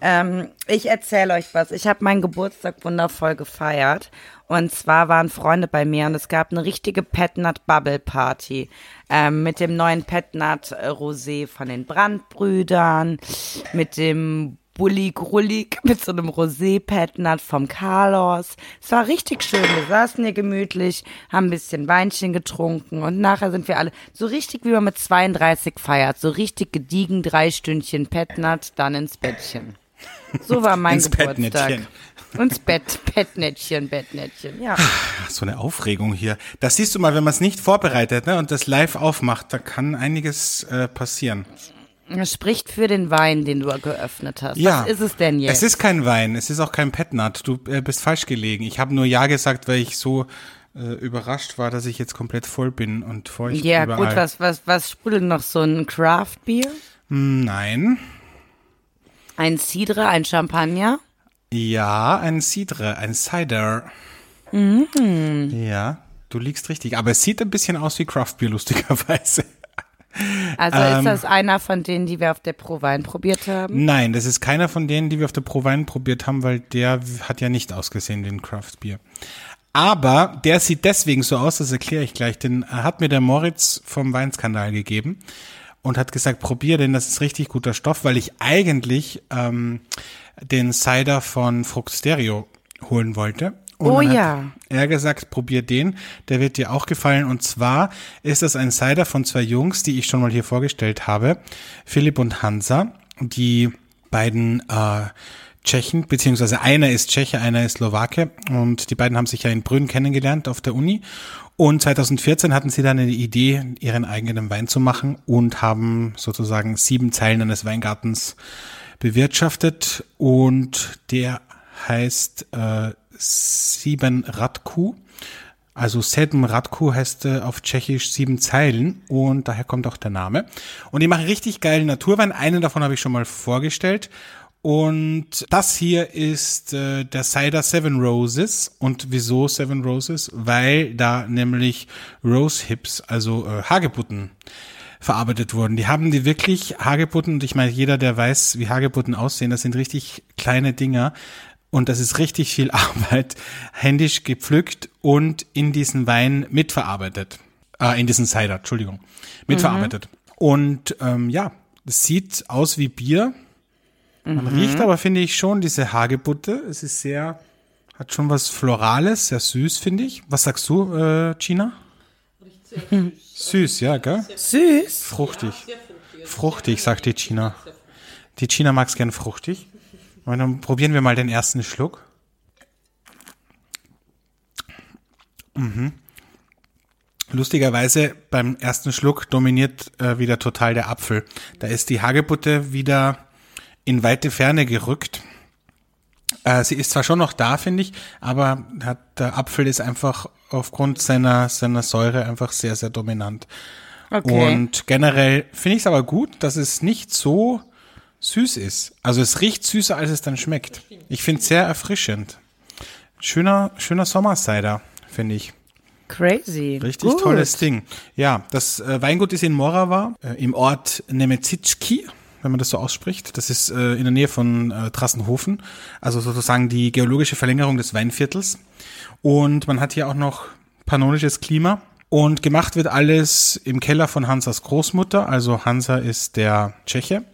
S2: Ähm, ich erzähle euch was. Ich habe meinen Geburtstag wundervoll gefeiert. Und zwar waren Freunde bei mir und es gab eine richtige Petnat Bubble Party ähm, mit dem neuen Petnat Rosé von den Brandbrüdern, mit dem Bulli Grullig mit so einem Rosé Petnat vom Carlos. Es war richtig schön. Wir saßen hier gemütlich, haben ein bisschen Weinchen getrunken und nachher sind wir alle so richtig wie man mit 32 feiert, so richtig gediegen drei Stündchen Petnat, dann ins Bettchen. So war mein
S3: Ins
S2: Geburtstag. Ins Bett, Bettnättchen, Bettnättchen, ja.
S3: So eine Aufregung hier. Das siehst du mal, wenn man es nicht vorbereitet ne, und das live aufmacht, da kann einiges äh, passieren.
S2: Das spricht für den Wein, den du geöffnet hast.
S3: Ja.
S2: Was ist es denn jetzt?
S3: Es ist kein Wein, es ist auch kein Petnat. Du äh, bist falsch gelegen. Ich habe nur Ja gesagt, weil ich so äh, überrascht war, dass ich jetzt komplett voll bin und feucht
S2: ja,
S3: überall.
S2: gut, was, was, was sprudelt noch? So ein Craft Beer?
S3: Hm, Nein.
S2: Ein Cidre, ein Champagner?
S3: Ja, ein Cidre, ein Cider.
S2: Mhm.
S3: Ja, du liegst richtig. Aber es sieht ein bisschen aus wie Craft Beer, lustigerweise.
S2: Also
S3: Ähm.
S2: ist das einer von denen, die wir auf der Pro Wein probiert haben?
S3: Nein, das ist keiner von denen, die wir auf der Pro Wein probiert haben, weil der hat ja nicht ausgesehen wie ein Craft Beer. Aber der sieht deswegen so aus, das erkläre ich gleich, den hat mir der Moritz vom Weinskandal gegeben und hat gesagt, probier den, das ist richtig guter Stoff, weil ich eigentlich ähm, den Cider von Frucht Stereo holen wollte. Und
S2: Oh
S3: dann hat
S2: ja.
S3: Er gesagt, probier den, der wird dir auch gefallen. Und zwar ist das ein Cider von zwei Jungs, die ich schon mal hier vorgestellt habe, Philipp und Hansa. Die beiden äh, Tschechen, beziehungsweise einer ist Tscheche, einer ist Slowake. Und die beiden haben sich ja in Brünn kennengelernt auf der Uni. Und 2014 hatten sie dann eine Idee, ihren eigenen Wein zu machen und haben sozusagen sieben Zeilen eines Weingartens bewirtschaftet. Und der heißt äh, Sieben Radku. Also Sedm Radku heißt äh, auf Tschechisch sieben Zeilen und daher kommt auch der Name. Und die machen richtig geilen Naturwein. Einen davon habe ich schon mal vorgestellt. Und das hier ist äh, der Cider Seven Roses. Und wieso Seven Roses? Weil da nämlich Rose Hips, also äh, Hagebutten, verarbeitet wurden. Die haben die wirklich Hagebutten, und ich meine, jeder, der weiß, wie Hagebutten aussehen, das sind richtig kleine Dinger. Und das ist richtig viel Arbeit, händisch gepflückt und in diesen Wein mitverarbeitet. Äh, in diesen Cider, Entschuldigung. Mitverarbeitet. Und ähm, ja, es sieht aus wie Bier. Man riecht aber, finde ich, schon diese Hagebutte. Es ist sehr, hat schon was Florales, sehr süß, finde ich. Was sagst du, äh, Gina? Süß, ja, gell?
S2: Süß.
S3: Fruchtig. Fruchtig, sagt die China. Die China mag es gern fruchtig. Und dann probieren wir mal den ersten Schluck. Mhm. Lustigerweise beim ersten Schluck dominiert äh, wieder total der Apfel. Da ist die Hagebutte wieder in weite Ferne gerückt. Äh, sie ist zwar schon noch da, finde ich, aber hat, der Apfel ist einfach aufgrund seiner, seiner Säure einfach sehr, sehr dominant.
S2: Okay.
S3: Und generell finde ich es aber gut, dass es nicht so süß ist. Also es riecht süßer, als es dann schmeckt. Ich finde es sehr erfrischend. Schöner, schöner Sommercider, finde ich.
S2: Crazy.
S3: Richtig
S2: Gut.
S3: tolles Ding. Ja, das äh, Weingut ist in Morava, äh, im Ort Nemezicki, wenn man das so ausspricht. Das ist äh, in der Nähe von äh, Trassenhofen, also sozusagen die geologische Verlängerung des Weinviertels. Und man hat hier auch noch pannonisches Klima. Und gemacht wird alles im Keller von Hansas Großmutter. Also Hansa ist der Tscheche.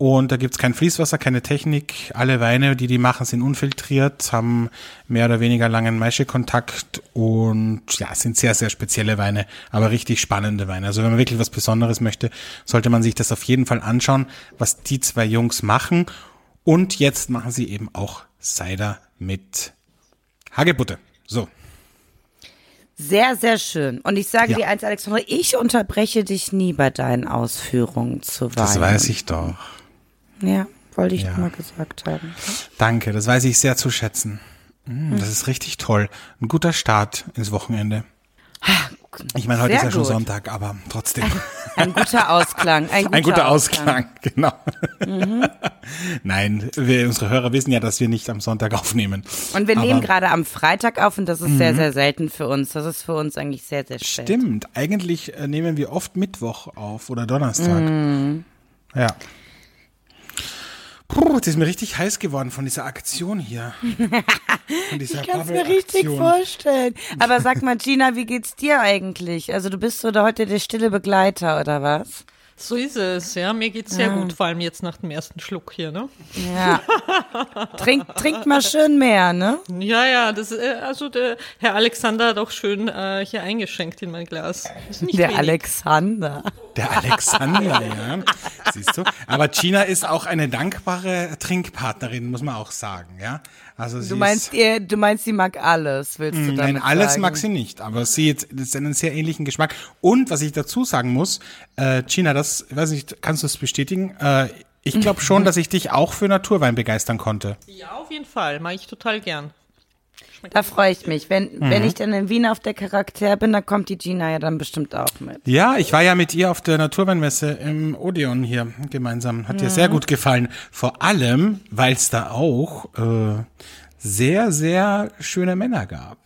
S3: Und da gibt's kein Fließwasser, keine Technik. Alle Weine, die die machen, sind unfiltriert, haben mehr oder weniger langen Maischekontakt und ja, sind sehr, sehr spezielle Weine, aber richtig spannende Weine. Also wenn man wirklich was Besonderes möchte, sollte man sich das auf jeden Fall anschauen, was die zwei Jungs machen. Und jetzt machen sie eben auch Cider mit Hagebutte. So.
S2: Sehr, sehr schön. Und ich sage
S3: Ja.
S2: dir eins, Alexandra, ich unterbreche dich nie bei deinen Ausführungen zu Wein.
S3: Das weiß ich doch.
S2: Ja, wollte ich
S3: Ja.
S2: mal gesagt haben.
S3: Danke, das weiß ich sehr zu schätzen. Mm, Das ist richtig toll. Ein guter Start ins Wochenende. Ich meine, heute
S2: Sehr
S3: ist ja schon
S2: gut.
S3: Sonntag, aber trotzdem.
S2: Ein guter Ausklang. Ein guter,
S3: Ein guter Ausklang, genau.
S2: Mhm.
S3: Nein, wir, unsere Hörer wissen ja, dass wir nicht am Sonntag aufnehmen.
S2: Und wir
S3: Aber- Mhm.
S2: nehmen gerade am Freitag auf und das ist sehr, sehr selten für uns. Das ist für uns eigentlich sehr, sehr spät.
S3: Stimmt, eigentlich äh, nehmen wir oft Mittwoch auf oder Donnerstag.
S2: Mhm.
S3: Ja. Puh, jetzt ist mir richtig heiß geworden von dieser Aktion hier. Von dieser
S2: Ich kann es mir richtig vorstellen. Aber sag mal, Gina, wie geht's dir eigentlich? Also du bist so da heute der stille Begleiter, oder was?
S4: So ist es, ja. Mir geht's sehr gut, vor allem jetzt nach dem ersten Schluck hier, ne?
S2: Ja. Trink, trink mal schön mehr, ne?
S4: Ja, ja, das, äh, also der Herr Alexander hat auch schön äh, hier eingeschenkt in mein Glas. Ist nicht
S2: Der
S4: wenig.
S2: Alexander.
S3: Der Alexander, ja. Siehst du? Aber Gina ist auch eine dankbare Trinkpartnerin, muss man auch sagen, ja. Also sie
S2: Du meinst,
S3: ist,
S2: ihr, du meinst, sie mag alles, willst du damit
S3: Nein, alles
S2: sagen?
S3: mag sie nicht, aber sie hat das ist einen sehr ähnlichen Geschmack. Und was ich dazu sagen muss, äh, Gina, das, ich weiß nicht, kannst du es bestätigen? Äh, ich glaube schon, dass ich dich auch für Naturwein begeistern konnte.
S4: Ja, auf jeden Fall. Mache ich total gern.
S2: Da freue ich mich. Wenn,
S3: Mhm.
S2: wenn ich dann in Wien auf der Charakter bin, dann kommt die Gina ja dann bestimmt auch mit.
S3: Ja, ich war ja mit ihr auf der Naturweinmesse im Odeon hier gemeinsam. Hat dir sehr gut gefallen. Vor allem, weil es da auch äh, sehr, sehr schöne Männer gab.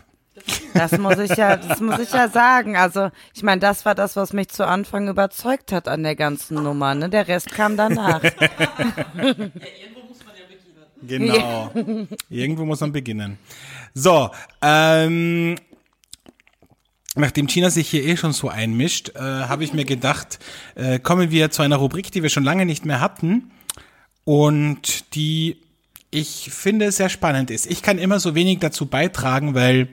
S2: Das muss ich ja, das muss ich ja sagen. Also, ich meine, das war das, was mich zu Anfang überzeugt hat an der ganzen Nummer. Ne? Der Rest kam danach.
S3: Genau. Irgendwo muss man beginnen. So, ähm, nachdem China sich hier eh schon so einmischt, äh, habe ich mir gedacht, äh, kommen wir zu einer Rubrik, die wir schon lange nicht mehr hatten und die ich finde sehr spannend ist. Ich kann immer so wenig dazu beitragen, weil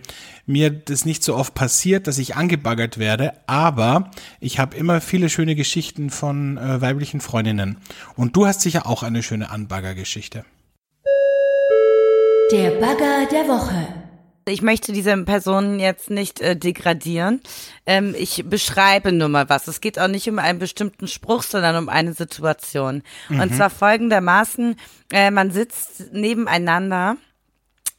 S3: mir das nicht so oft passiert, dass ich angebaggert werde, aber ich habe immer viele schöne Geschichten von äh, weiblichen Freundinnen. Und du hast sicher auch eine schöne Anbaggergeschichte.
S1: Der Bagger der Woche.
S2: Ich möchte diese Personen jetzt nicht äh, degradieren. Ähm, ich beschreibe nur mal was. Es geht auch nicht um einen bestimmten Spruch, sondern um eine Situation. Und zwar folgendermaßen, äh, man sitzt nebeneinander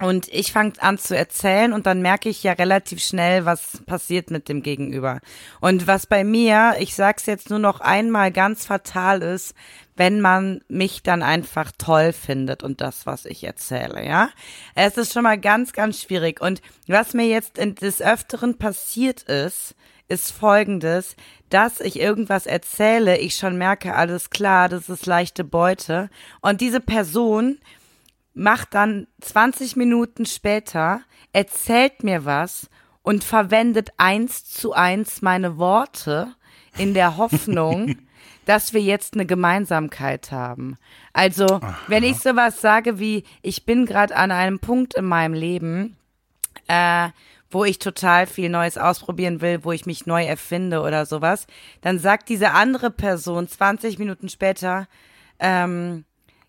S2: und ich fange an zu erzählen und dann merke ich ja relativ schnell, was passiert mit dem Gegenüber. Und was bei mir, ich sag's jetzt nur noch einmal ganz fatal ist, wenn man mich dann einfach toll findet und das, was ich erzähle, ja. Es ist schon mal ganz, ganz schwierig. Und was mir jetzt in des Öfteren passiert ist, ist folgendes, dass ich irgendwas erzähle, ich schon merke, alles klar, das ist leichte Beute. Und diese Person macht dann 20 Minuten später, erzählt mir was und verwendet eins zu eins meine Worte in der Hoffnung, dass wir jetzt eine Gemeinsamkeit haben. Also, wenn ich sowas sage wie, ich bin gerade an einem Punkt in meinem Leben, äh, wo ich total viel Neues ausprobieren will, wo ich mich neu erfinde oder sowas, dann sagt diese andere Person 20 Minuten später, ähm,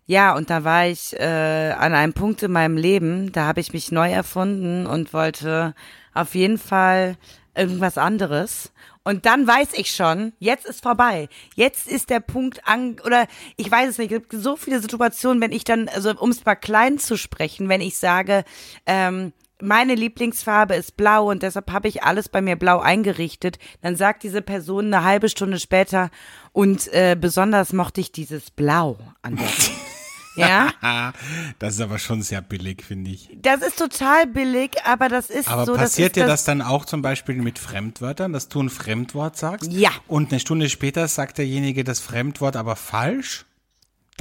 S2: ja, und da war ich äh, an einem Punkt in meinem Leben, da habe ich mich neu erfunden und wollte auf jeden Fall irgendwas anderes. Und dann weiß ich schon, jetzt ist vorbei. Jetzt ist der Punkt an, oder ich weiß es nicht, es gibt so viele Situationen, wenn ich dann, also um es mal klein zu sprechen, wenn ich sage, ähm, meine Lieblingsfarbe ist blau und deshalb habe ich alles bei mir blau eingerichtet. Dann sagt diese Person eine halbe Stunde später und äh, besonders mochte ich dieses Blau an der Ja,
S3: das ist aber schon sehr billig, finde ich.
S2: das ist total billig, aber das ist
S3: Aber
S2: so.
S3: passiert
S2: das
S3: dir
S2: ist
S3: das dann auch zum Beispiel mit Fremdwörtern, dass du ein Fremdwort sagst?
S2: Ja.
S3: Und eine Stunde später sagt derjenige das Fremdwort aber falsch?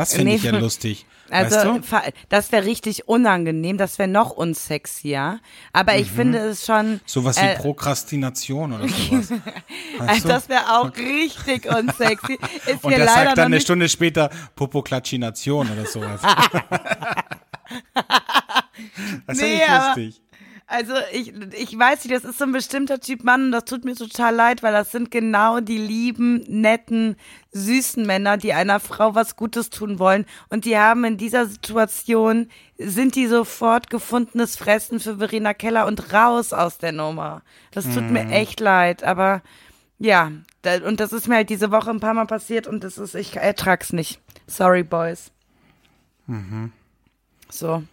S3: Das finde
S2: Nee,
S3: ich ja lustig.
S2: Also
S3: weißt du?
S2: das wäre richtig unangenehm, das wäre noch unsexier. Aber ich finde es schon.
S3: Mhm. Sowas wie
S2: äh,
S3: Prokrastination oder sowas.
S2: also das wäre auch richtig unsexy. Ist
S3: Und der sagt dann eine Stunde später Popoklatschination oder sowas. das
S2: Nee, aber-
S3: lustig.
S2: Also ich, ich weiß nicht, das ist so ein bestimmter Typ Mann und das tut mir total leid, weil das sind genau die lieben, netten, süßen Männer, die einer Frau was Gutes tun wollen und die haben in dieser Situation, sind die sofort gefundenes Fressen für Verena Keller und raus aus der Nummer. Das tut mir
S3: Mhm.
S2: echt leid, aber ja, und das ist mir halt diese Woche ein paar Mal passiert und das ist, ich ertrag's nicht. Sorry, Boys.
S3: Mhm.
S2: So,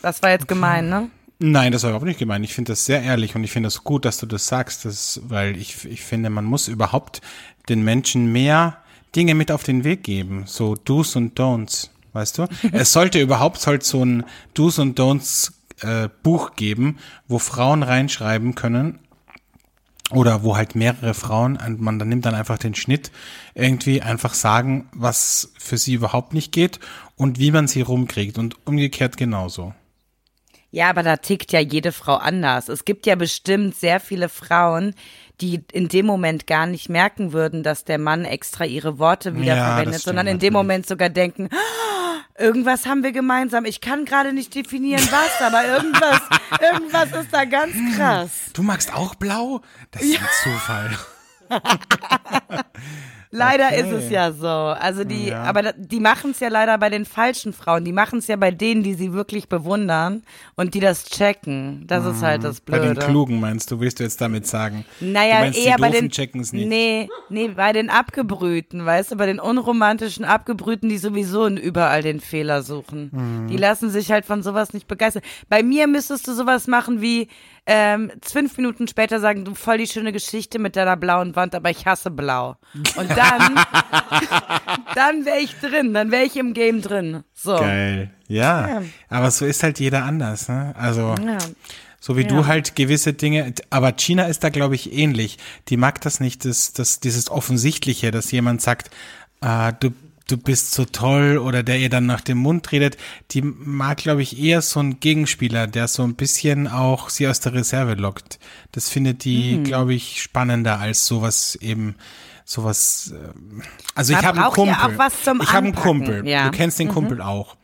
S2: das war jetzt gemein, ne?
S3: Nein, das war überhaupt nicht gemeint. Ich finde das sehr ehrlich und ich finde das gut, dass du das sagst, das, weil ich, ich finde, man muss überhaupt den Menschen mehr Dinge mit auf den Weg geben, so Do's und Don'ts, weißt du? es sollte überhaupt halt so ein Do's und Don'ts äh, Buch geben, wo Frauen reinschreiben können, oder wo halt mehrere Frauen, und man dann nimmt dann einfach den Schnitt, irgendwie einfach sagen, was für sie überhaupt nicht geht und wie man sie rumkriegt und umgekehrt genauso.
S2: Ja, aber da tickt ja jede Frau anders. Es gibt ja bestimmt sehr viele Frauen, die in dem Moment gar nicht merken würden, dass der Mann extra ihre Worte
S3: Ja,
S2: wiederverwendet,
S3: das
S2: sondern in dem. Moment sogar denken, "Ah, irgendwas haben wir gemeinsam. Ich kann gerade nicht definieren, was, aber irgendwas, irgendwas ist da ganz krass.
S3: Du magst auch blau? Das ist ein Zufall.
S2: Leider
S3: Okay.
S2: ist es ja so. Also die,
S3: Ja.
S2: aber die machen es ja leider bei den falschen Frauen. Die machen es ja bei denen, die sie wirklich bewundern und die das checken. Das ist halt das
S3: Mhm. Bei
S2: Blöde.
S3: den Klugen meinst du, willst du jetzt damit sagen?
S2: Naja,
S3: meinst,
S2: eher
S3: die
S2: bei den
S3: checken's nicht.
S2: Nee, nee, bei den abgebrühten, weißt du, bei den unromantischen Abgebrühten, die sowieso überall den Fehler suchen.
S3: Mhm.
S2: Die lassen sich halt von sowas nicht begeistern. Bei mir müsstest du sowas machen wie ähm, fünf Minuten später sagen, du voll die schöne Geschichte mit deiner blauen Wand, aber ich hasse blau. Und dann, dann wäre ich drin, dann wäre ich im Game drin. So.
S3: Geil. Ja.
S2: Ja.
S3: Aber so ist halt jeder anders, ne? Also,
S2: Ja.
S3: so wie
S2: Ja.
S3: du halt gewisse Dinge, aber China ist da, glaube ich, ähnlich. Die mag das nicht, das, das, dieses Offensichtliche, dass jemand sagt, äh, du, du bist so toll oder der ihr dann nach dem Mund redet. Die mag, glaube ich, eher so ein Gegenspieler, der so ein bisschen auch sie aus der Reserve lockt. Das findet die,
S2: Mhm.
S3: glaube ich, spannender als sowas eben, sowas, ähm, also ich
S2: Man
S3: habe einen Kumpel.
S2: auch was zum
S3: ich habe einen Kumpel.
S2: ja.
S3: Du kennst den Kumpel auch.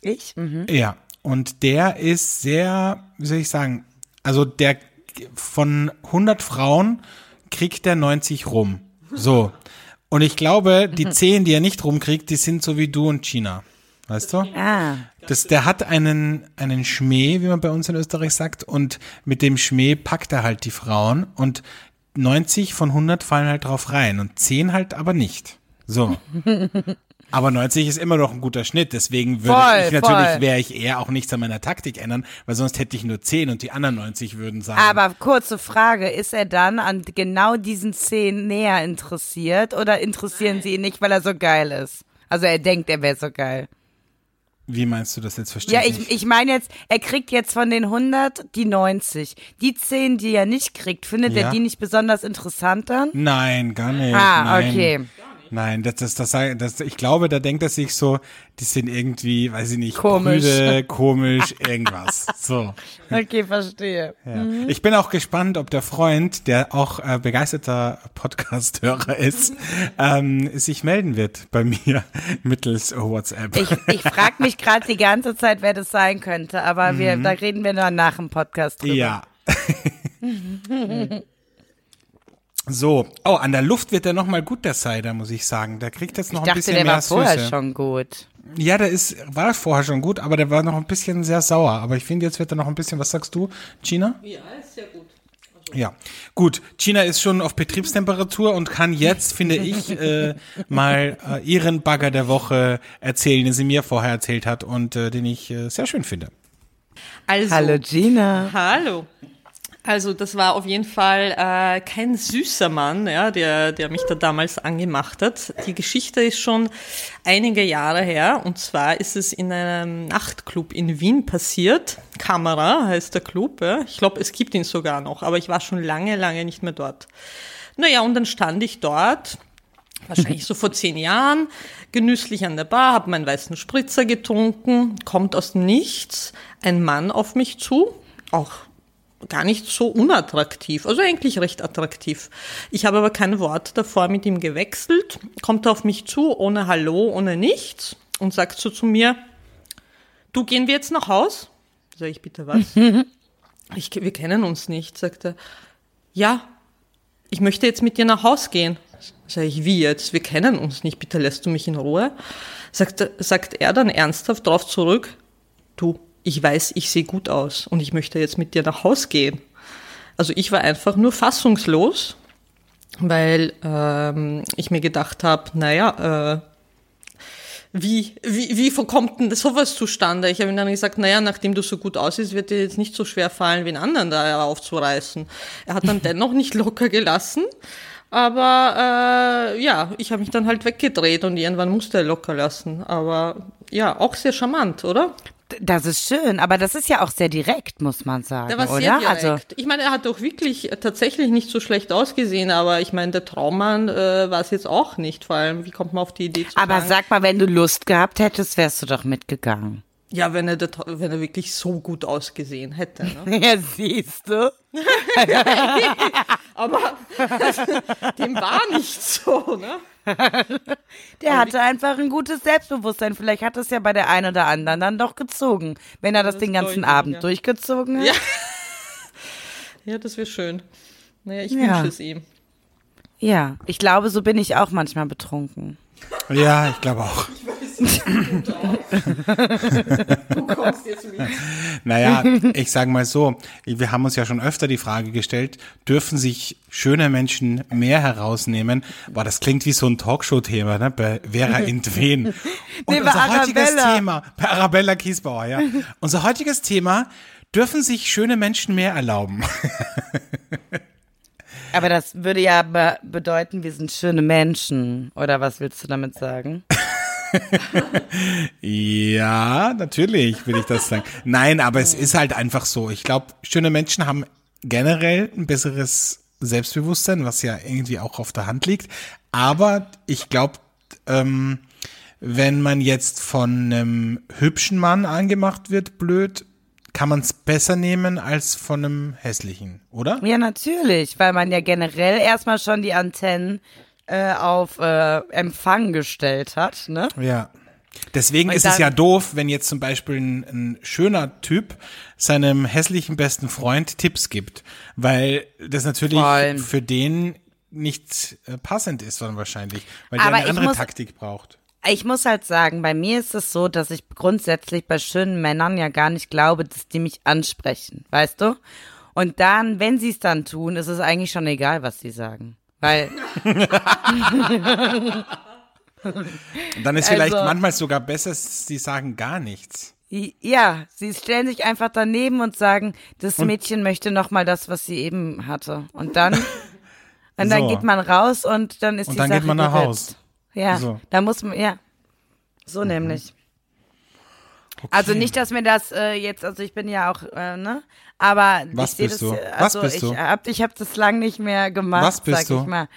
S2: Ich? Mhm.
S3: Ja, und der ist sehr, wie soll ich sagen, also der von 100 Frauen kriegt der 90 rum. So. Und ich glaube, die 10, die er nicht rumkriegt, die sind so wie du und China. Weißt du?
S2: Ah.
S3: Das, der hat einen, einen Schmäh, wie man bei uns in Österreich sagt, und mit dem Schmäh packt er halt die Frauen und 90 von 100 fallen halt drauf rein und 10 halt aber nicht. So. Aber 90 ist immer noch ein guter Schnitt, deswegen würde
S2: Voll,
S3: ich natürlich, wäre ich eher auch nichts an meiner Taktik ändern, weil sonst hätte ich nur 10 und die anderen 90 würden sagen.
S2: Aber kurze Frage, ist er dann an genau diesen Szenen näher interessiert oder interessieren sie ihn nicht, weil er so geil ist? Also er denkt, er wäre so geil.
S3: Wie meinst du das jetzt? Verstehe
S2: Ja,
S3: ich
S2: ich,
S3: nicht.
S2: ich meine jetzt, er kriegt jetzt von den 100 die 90. Die 10, die er nicht kriegt, findet
S3: Ja.
S2: er die nicht besonders interessant dann?
S3: Nein, gar nicht.
S2: Ah,
S3: Nein.
S2: okay.
S3: Nein, das, das, das, das, ich glaube, da denkt er sich so, die sind irgendwie, weiß ich nicht,
S2: Komisch.
S3: prüde, komisch, irgendwas. So.
S2: Okay, verstehe.
S3: Ja. Ich bin auch gespannt, ob der Freund, der auch äh, begeisterter Podcast-Hörer ist, ähm, sich melden wird bei mir mittels WhatsApp.
S2: Ich, ich frage mich gerade die ganze Zeit, wer das sein könnte, aber wir, da reden wir nur nach dem Podcast drüber.
S3: Mhm. ja. so, oh, an der Luft wird der nochmal gut, der Cider, muss ich sagen. Der kriegt jetzt noch
S2: Ich
S3: ein
S2: dachte,
S3: bisschen
S2: der
S3: mehr
S2: war vorher
S3: Süße.
S2: schon gut.
S3: Ja, der ist, war vorher schon gut, aber der war noch ein bisschen sehr sauer. Aber ich finde, jetzt wird er noch ein bisschen, was sagst du, Gina?
S4: Ja, ist sehr gut.
S3: Ja, gut. Gina ist schon auf Betriebstemperatur und kann jetzt, finde ich, äh, mal äh, ihren Bagger der Woche erzählen, den sie mir vorher erzählt hat und äh, den ich äh, sehr schön finde.
S4: Also,
S2: Hallo Gina.
S4: Hallo. Also das war auf jeden Fall äh, kein süßer Mann, ja, der, der mich da damals angemacht hat. Die Geschichte ist schon einige Jahre her und zwar ist es in einem Nachtclub in Wien passiert. Kamera heißt der Club. Ja. Ich glaube, es gibt ihn sogar noch, aber ich war schon lange, lange nicht mehr dort. Naja, und dann stand ich dort wahrscheinlich so vor zehn Jahren, genüsslich an der Bar, habe meinen weißen Spritzer getrunken, kommt aus dem Nichts ein Mann auf mich zu, auch gar nicht so unattraktiv, also eigentlich recht attraktiv. Ich habe aber kein Wort davor mit ihm gewechselt, kommt auf mich zu, ohne Hallo, ohne nichts und sagt so zu mir, du gehen wir jetzt nach Haus? Sag ich, bitte was? ich, wir kennen uns nicht, sagt er. Ja, ich möchte jetzt mit dir nach Haus gehen. Sag ich, wie jetzt? Wir kennen uns nicht, bitte lässt du mich in Ruhe? Sagt, sagt er dann ernsthaft drauf zurück, du, ich weiß, ich sehe gut aus und ich möchte jetzt mit dir nach Haus gehen. Also ich war einfach nur fassungslos, weil ähm, ich mir gedacht habe, naja, äh, wie, wie, wie kommt denn sowas zustande? Ich habe ihm dann gesagt, naja, nachdem du so gut aussiehst, wird dir jetzt nicht so schwer fallen, wie einen anderen da aufzureißen. Er hat dann dennoch nicht locker gelassen, aber äh, ja, ich habe mich dann halt weggedreht und irgendwann musste er locker lassen. Aber ja, auch sehr charmant, oder?
S2: Das ist schön, aber das ist ja auch sehr direkt, muss man sagen,
S4: Der war
S2: oder?
S4: sehr direkt.
S2: Also
S4: ich meine, er hat doch wirklich tatsächlich nicht so schlecht ausgesehen, aber ich meine, der Traummann äh, war es jetzt auch nicht. Vor allem, wie kommt man auf die Idee zu
S2: aber
S4: sagen,
S2: sag mal, wenn du Lust gehabt hättest, wärst du doch mitgegangen.
S4: ja, wenn er, wenn er wirklich so gut ausgesehen hätte. Ne?
S2: Ja, siehst du?
S4: Aber dem war nicht so, ne?
S2: Der hatte einfach ein gutes Selbstbewusstsein. Vielleicht hat es ja bei der einen oder anderen dann doch gezogen, wenn er das,
S4: Das
S2: den ganzen
S4: deutlich,
S2: Abend
S4: ja.
S2: durchgezogen hat.
S4: Ja. Ja, das wäre schön. Naja, ich
S2: Ja.
S4: wünsche es ihm.
S2: Ja, ich glaube, so bin ich auch manchmal betrunken.
S3: Ja, ich glaube auch.
S4: Du kommst jetzt mit.
S3: Naja, ich sage mal so, wir haben uns ja schon öfter die Frage gestellt, dürfen sich schöne Menschen mehr herausnehmen? Boah, das klingt wie so ein Talkshow-Thema, ne? Bei Vera Intwen. Und
S2: Nee, bei
S3: unser heutiges
S2: Arabella.
S3: Thema, bei Arabella Kiesbauer, ja. Unser heutiges Thema, dürfen sich schöne Menschen mehr erlauben?
S2: Aber das würde ja be bedeuten, wir sind schöne Menschen. Oder was willst du damit sagen?
S3: Ja, natürlich will ich das sagen. Nein, aber es ist halt einfach so. Ich glaube, schöne Menschen haben generell ein besseres Selbstbewusstsein, was ja irgendwie auch auf der Hand liegt. Aber ich glaube, ähm, wenn man jetzt von einem hübschen Mann angemacht wird, blöd, kann man es besser nehmen als von einem hässlichen, oder?
S2: Ja, natürlich, weil man ja generell erstmal schon die Antennen äh, auf äh, Empfang gestellt hat, ne?
S3: Ja. Deswegen ist es ja doof, wenn jetzt zum Beispiel ein, ein schöner Typ seinem hässlichen besten Freund Tipps gibt, weil das natürlich
S2: Voll.
S3: für den nicht äh, passend ist, sondern wahrscheinlich, weil
S2: Aber
S3: der eine andere
S2: muss-
S3: Taktik braucht.
S2: Ich muss halt sagen, bei mir ist es so, dass ich grundsätzlich bei schönen Männern ja gar nicht glaube, dass die mich ansprechen, weißt du? Und dann, wenn sie es dann tun, ist es eigentlich schon egal, was sie sagen. Weil,
S3: Und dann ist vielleicht
S2: Also-
S3: manchmal sogar besser, sie sagen gar nichts.
S2: ja, sie stellen sich einfach daneben und sagen, das Mädchen möchte noch mal das, was sie eben hatte. Und dann, und dann
S3: So.
S2: geht man raus und dann ist
S3: Und
S2: die
S3: dann
S2: Sache
S3: geht man nach
S2: geritzt.
S3: Haus.
S2: Ja,
S3: So.
S2: da muss man, ja, so nämlich. Also nicht, dass mir das äh, jetzt, also ich bin ja auch, äh, ne? Aber
S3: Was
S2: ich sehe
S3: bist
S2: das,
S3: du?
S2: äh,
S3: Was
S2: also
S3: bist
S2: ich
S3: du?
S2: hab, ich habe das lang nicht mehr gemacht,
S3: Was bist
S2: sag
S3: du?
S2: ich mal.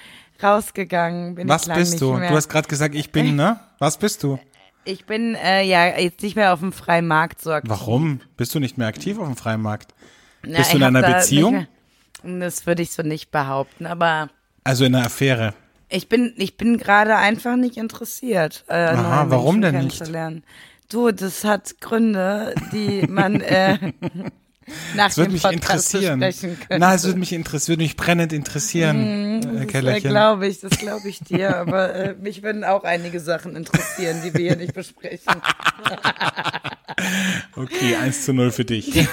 S2: Rausgegangen bin
S3: Was
S2: ich lang
S3: bist
S2: nicht
S3: du?
S2: mehr.
S3: Du hast gerade gesagt, ich bin, ne? Was bist du?
S2: ich bin äh, ja jetzt nicht mehr auf dem freien Markt so aktiv.
S3: Warum? Bist du nicht mehr aktiv auf dem freien Markt?
S2: Na,
S3: Bist du in
S2: hab
S3: einer Beziehung?
S2: Das würde ich so nicht behaupten, aber
S3: Also in einer Affäre.
S2: ich bin, ich bin gerade einfach nicht interessiert. Äh,
S3: Aha, warum
S2: Menschen
S3: denn nicht?
S2: Du, das hat Gründe, die man äh, nach
S3: Das würde
S2: dem
S3: mich
S2: Podcast
S3: interessieren. Na, es würde mich interessieren, würde mich brennend interessieren, äh,
S2: Das
S3: Kellerchen.
S2: glaube ich, das glaube ich dir. Aber äh, mich würden auch einige Sachen interessieren, die wir hier nicht besprechen.
S3: Okay, 1 zu 0 für dich.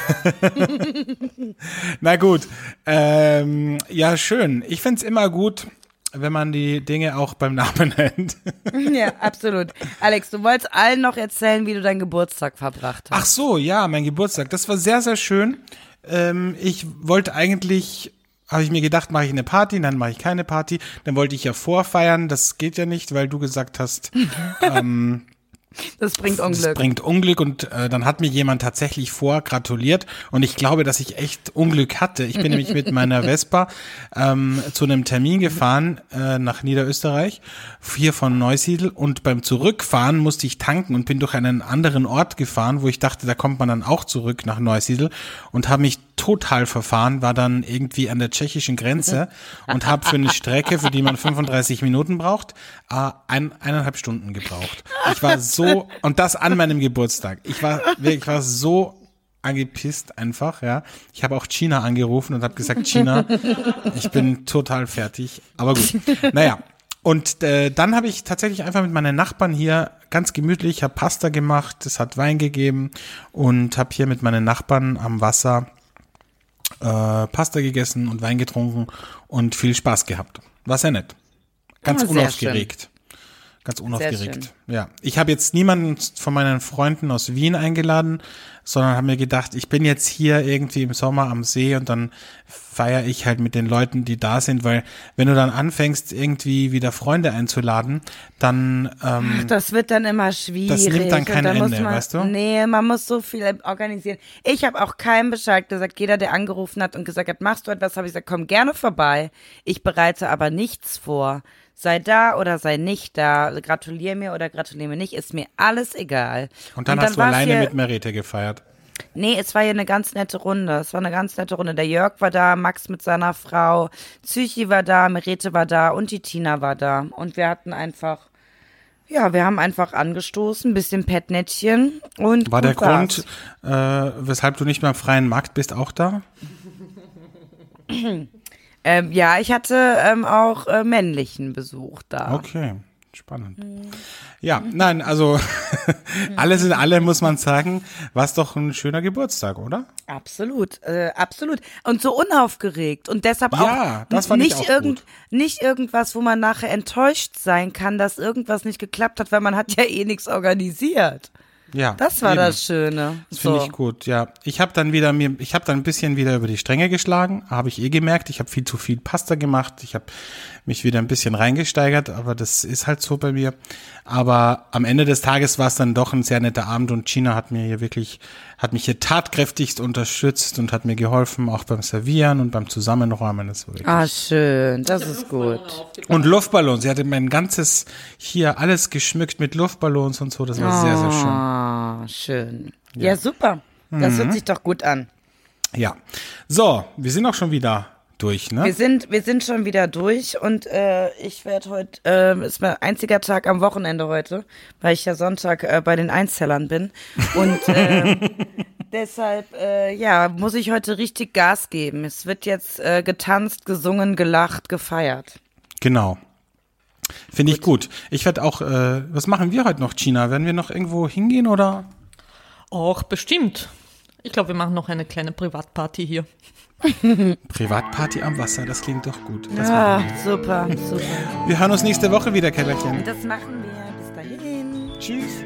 S3: Na gut. Ähm, ja, schön. Ich find's immer gut, wenn man die Dinge auch beim Namen nennt.
S2: ja, absolut. Alex, du wolltest allen noch erzählen, wie du deinen Geburtstag verbracht hast.
S3: Ach so, ja, mein Geburtstag. Das war sehr, sehr schön. Ähm, ich wollte eigentlich, habe ich mir gedacht, mache ich eine Party, dann mache ich keine Party. Dann wollte ich ja vorfeiern. Das geht ja nicht, weil du gesagt hast,
S2: Das bringt
S3: Das
S2: Unglück.
S3: bringt Unglück und äh, dann hat mir jemand tatsächlich vor gratuliert und ich glaube, dass ich echt Unglück hatte. Ich bin nämlich mit meiner Vespa ähm, zu einem Termin gefahren äh, nach Niederösterreich, hier von Neusiedl und beim Zurückfahren musste ich tanken und bin durch einen anderen Ort gefahren, wo ich dachte, da kommt man dann auch zurück nach Neusiedl und habe mich total verfahren, war dann irgendwie an der tschechischen Grenze und habe für eine Strecke, für die man 35 Minuten braucht, äh, ein, eineinhalb Stunden gebraucht. Ich war so, und das an meinem Geburtstag. Ich war, wirklich- ich war so angepisst einfach, ja. Ich habe auch China angerufen und habe gesagt, China, ich bin total fertig. Aber gut, naja. Und äh, dann habe ich tatsächlich einfach mit meinen Nachbarn hier ganz gemütlich, habe Pasta gemacht, es hat Wein gegeben und habe hier mit meinen Nachbarn am Wasser äh, Pasta gegessen und Wein getrunken und viel Spaß gehabt. War sehr nett. Ganz
S2: sehr
S3: unaufgeregt. Ganz unaufgeregt. Ja. Ich habe jetzt niemanden von meinen Freunden aus Wien eingeladen, sondern habe mir gedacht, ich bin jetzt hier irgendwie im Sommer am See und dann feiere ich halt mit den Leuten, die da sind, weil wenn du dann anfängst, irgendwie wieder Freunde einzuladen, dann ähm,
S2: Das wird dann immer schwierig.
S3: Das nimmt dann kein
S2: muss
S3: Ende,
S2: man,
S3: weißt du?
S2: Nee, man muss so viel organisieren. Ich habe auch keinem Bescheid gesagt. Jeder, der angerufen hat und gesagt hat, machst du etwas, habe ich gesagt, komm gerne vorbei. Ich bereite aber nichts vor. Sei da oder sei nicht da. Gratulier mir oder gratulier mir nicht. Ist mir alles egal.
S3: und dann hast du alleine
S2: hier,
S3: mit Merete gefeiert.
S2: Nee, es war hier eine ganz nette Runde. Es war eine ganz nette Runde. Der Jörg war da, Max mit seiner Frau, Psychi war da, Merete war da und die Tina war da. Und wir hatten einfach, ja, wir haben einfach angestoßen, bisschen Petnettchen und
S3: War der. Grund, äh, weshalb du nicht mehr am freien Markt bist, auch da?
S2: Ähm, ja, ich hatte ähm, auch äh, männlichen Besuch da.
S3: Okay, spannend. Ja, nein, also alles in allem muss man sagen, war es doch ein schöner Geburtstag, oder?
S2: Absolut, äh, absolut. Und so unaufgeregt. Und deshalb
S3: Ja,
S2: auch nicht,
S3: auch
S2: irgend, nicht irgendwas, wo man nachher enttäuscht sein kann, dass irgendwas nicht geklappt hat, weil man hat ja eh nichts organisiert.
S3: Ja.
S2: Das war
S3: eben.
S2: das Schöne.
S3: Das finde
S2: So.
S3: ich gut, ja. Ich habe dann wieder mir, ich habe dann ein bisschen wieder über die Stränge geschlagen, habe ich eh gemerkt. Ich habe viel zu viel Pasta gemacht. Ich habe mich wieder ein bisschen reingesteigert, aber das ist halt so bei mir. Aber am Ende des Tages war es dann doch ein sehr netter Abend und China hat mir hier wirklich, hat mich hier tatkräftigst unterstützt und hat mir geholfen, auch beim Servieren und beim Zusammenräumen. Das war wirklich
S2: Ah, schön. Das ist gut.
S3: Und Luftballons. Sie hatte mein ganzes hier alles geschmückt mit Luftballons und so. Das war sehr, sehr schön.
S2: Ah, schön. Ja, super. Das
S3: Mhm.
S2: hört sich doch gut an.
S3: Ja. So, wir sind auch schon wieder durch, ne?
S2: Wir sind, wir sind schon wieder durch und äh, ich werde heute, äh, ist mein einziger Tag am Wochenende heute, weil ich ja Sonntag äh, bei den Einzellern bin. Und äh, deshalb, äh, ja, muss ich heute richtig Gas geben. Es wird jetzt äh, getanzt, gesungen, gelacht, gefeiert.
S3: Genau. Finde ich gut. Ich werde auch, äh, was machen wir heute noch, China? Werden wir noch irgendwo hingehen oder?
S4: Auch bestimmt. Ich glaube, wir machen noch eine kleine Privatparty hier.
S3: Privatparty am Wasser, das klingt doch gut. Das
S2: Ah,
S3: machen
S2: super, super.
S3: wir. wir hören uns nächste Woche wieder, Kellerchen.
S2: Das machen wir. Bis dahin.
S3: Tschüss.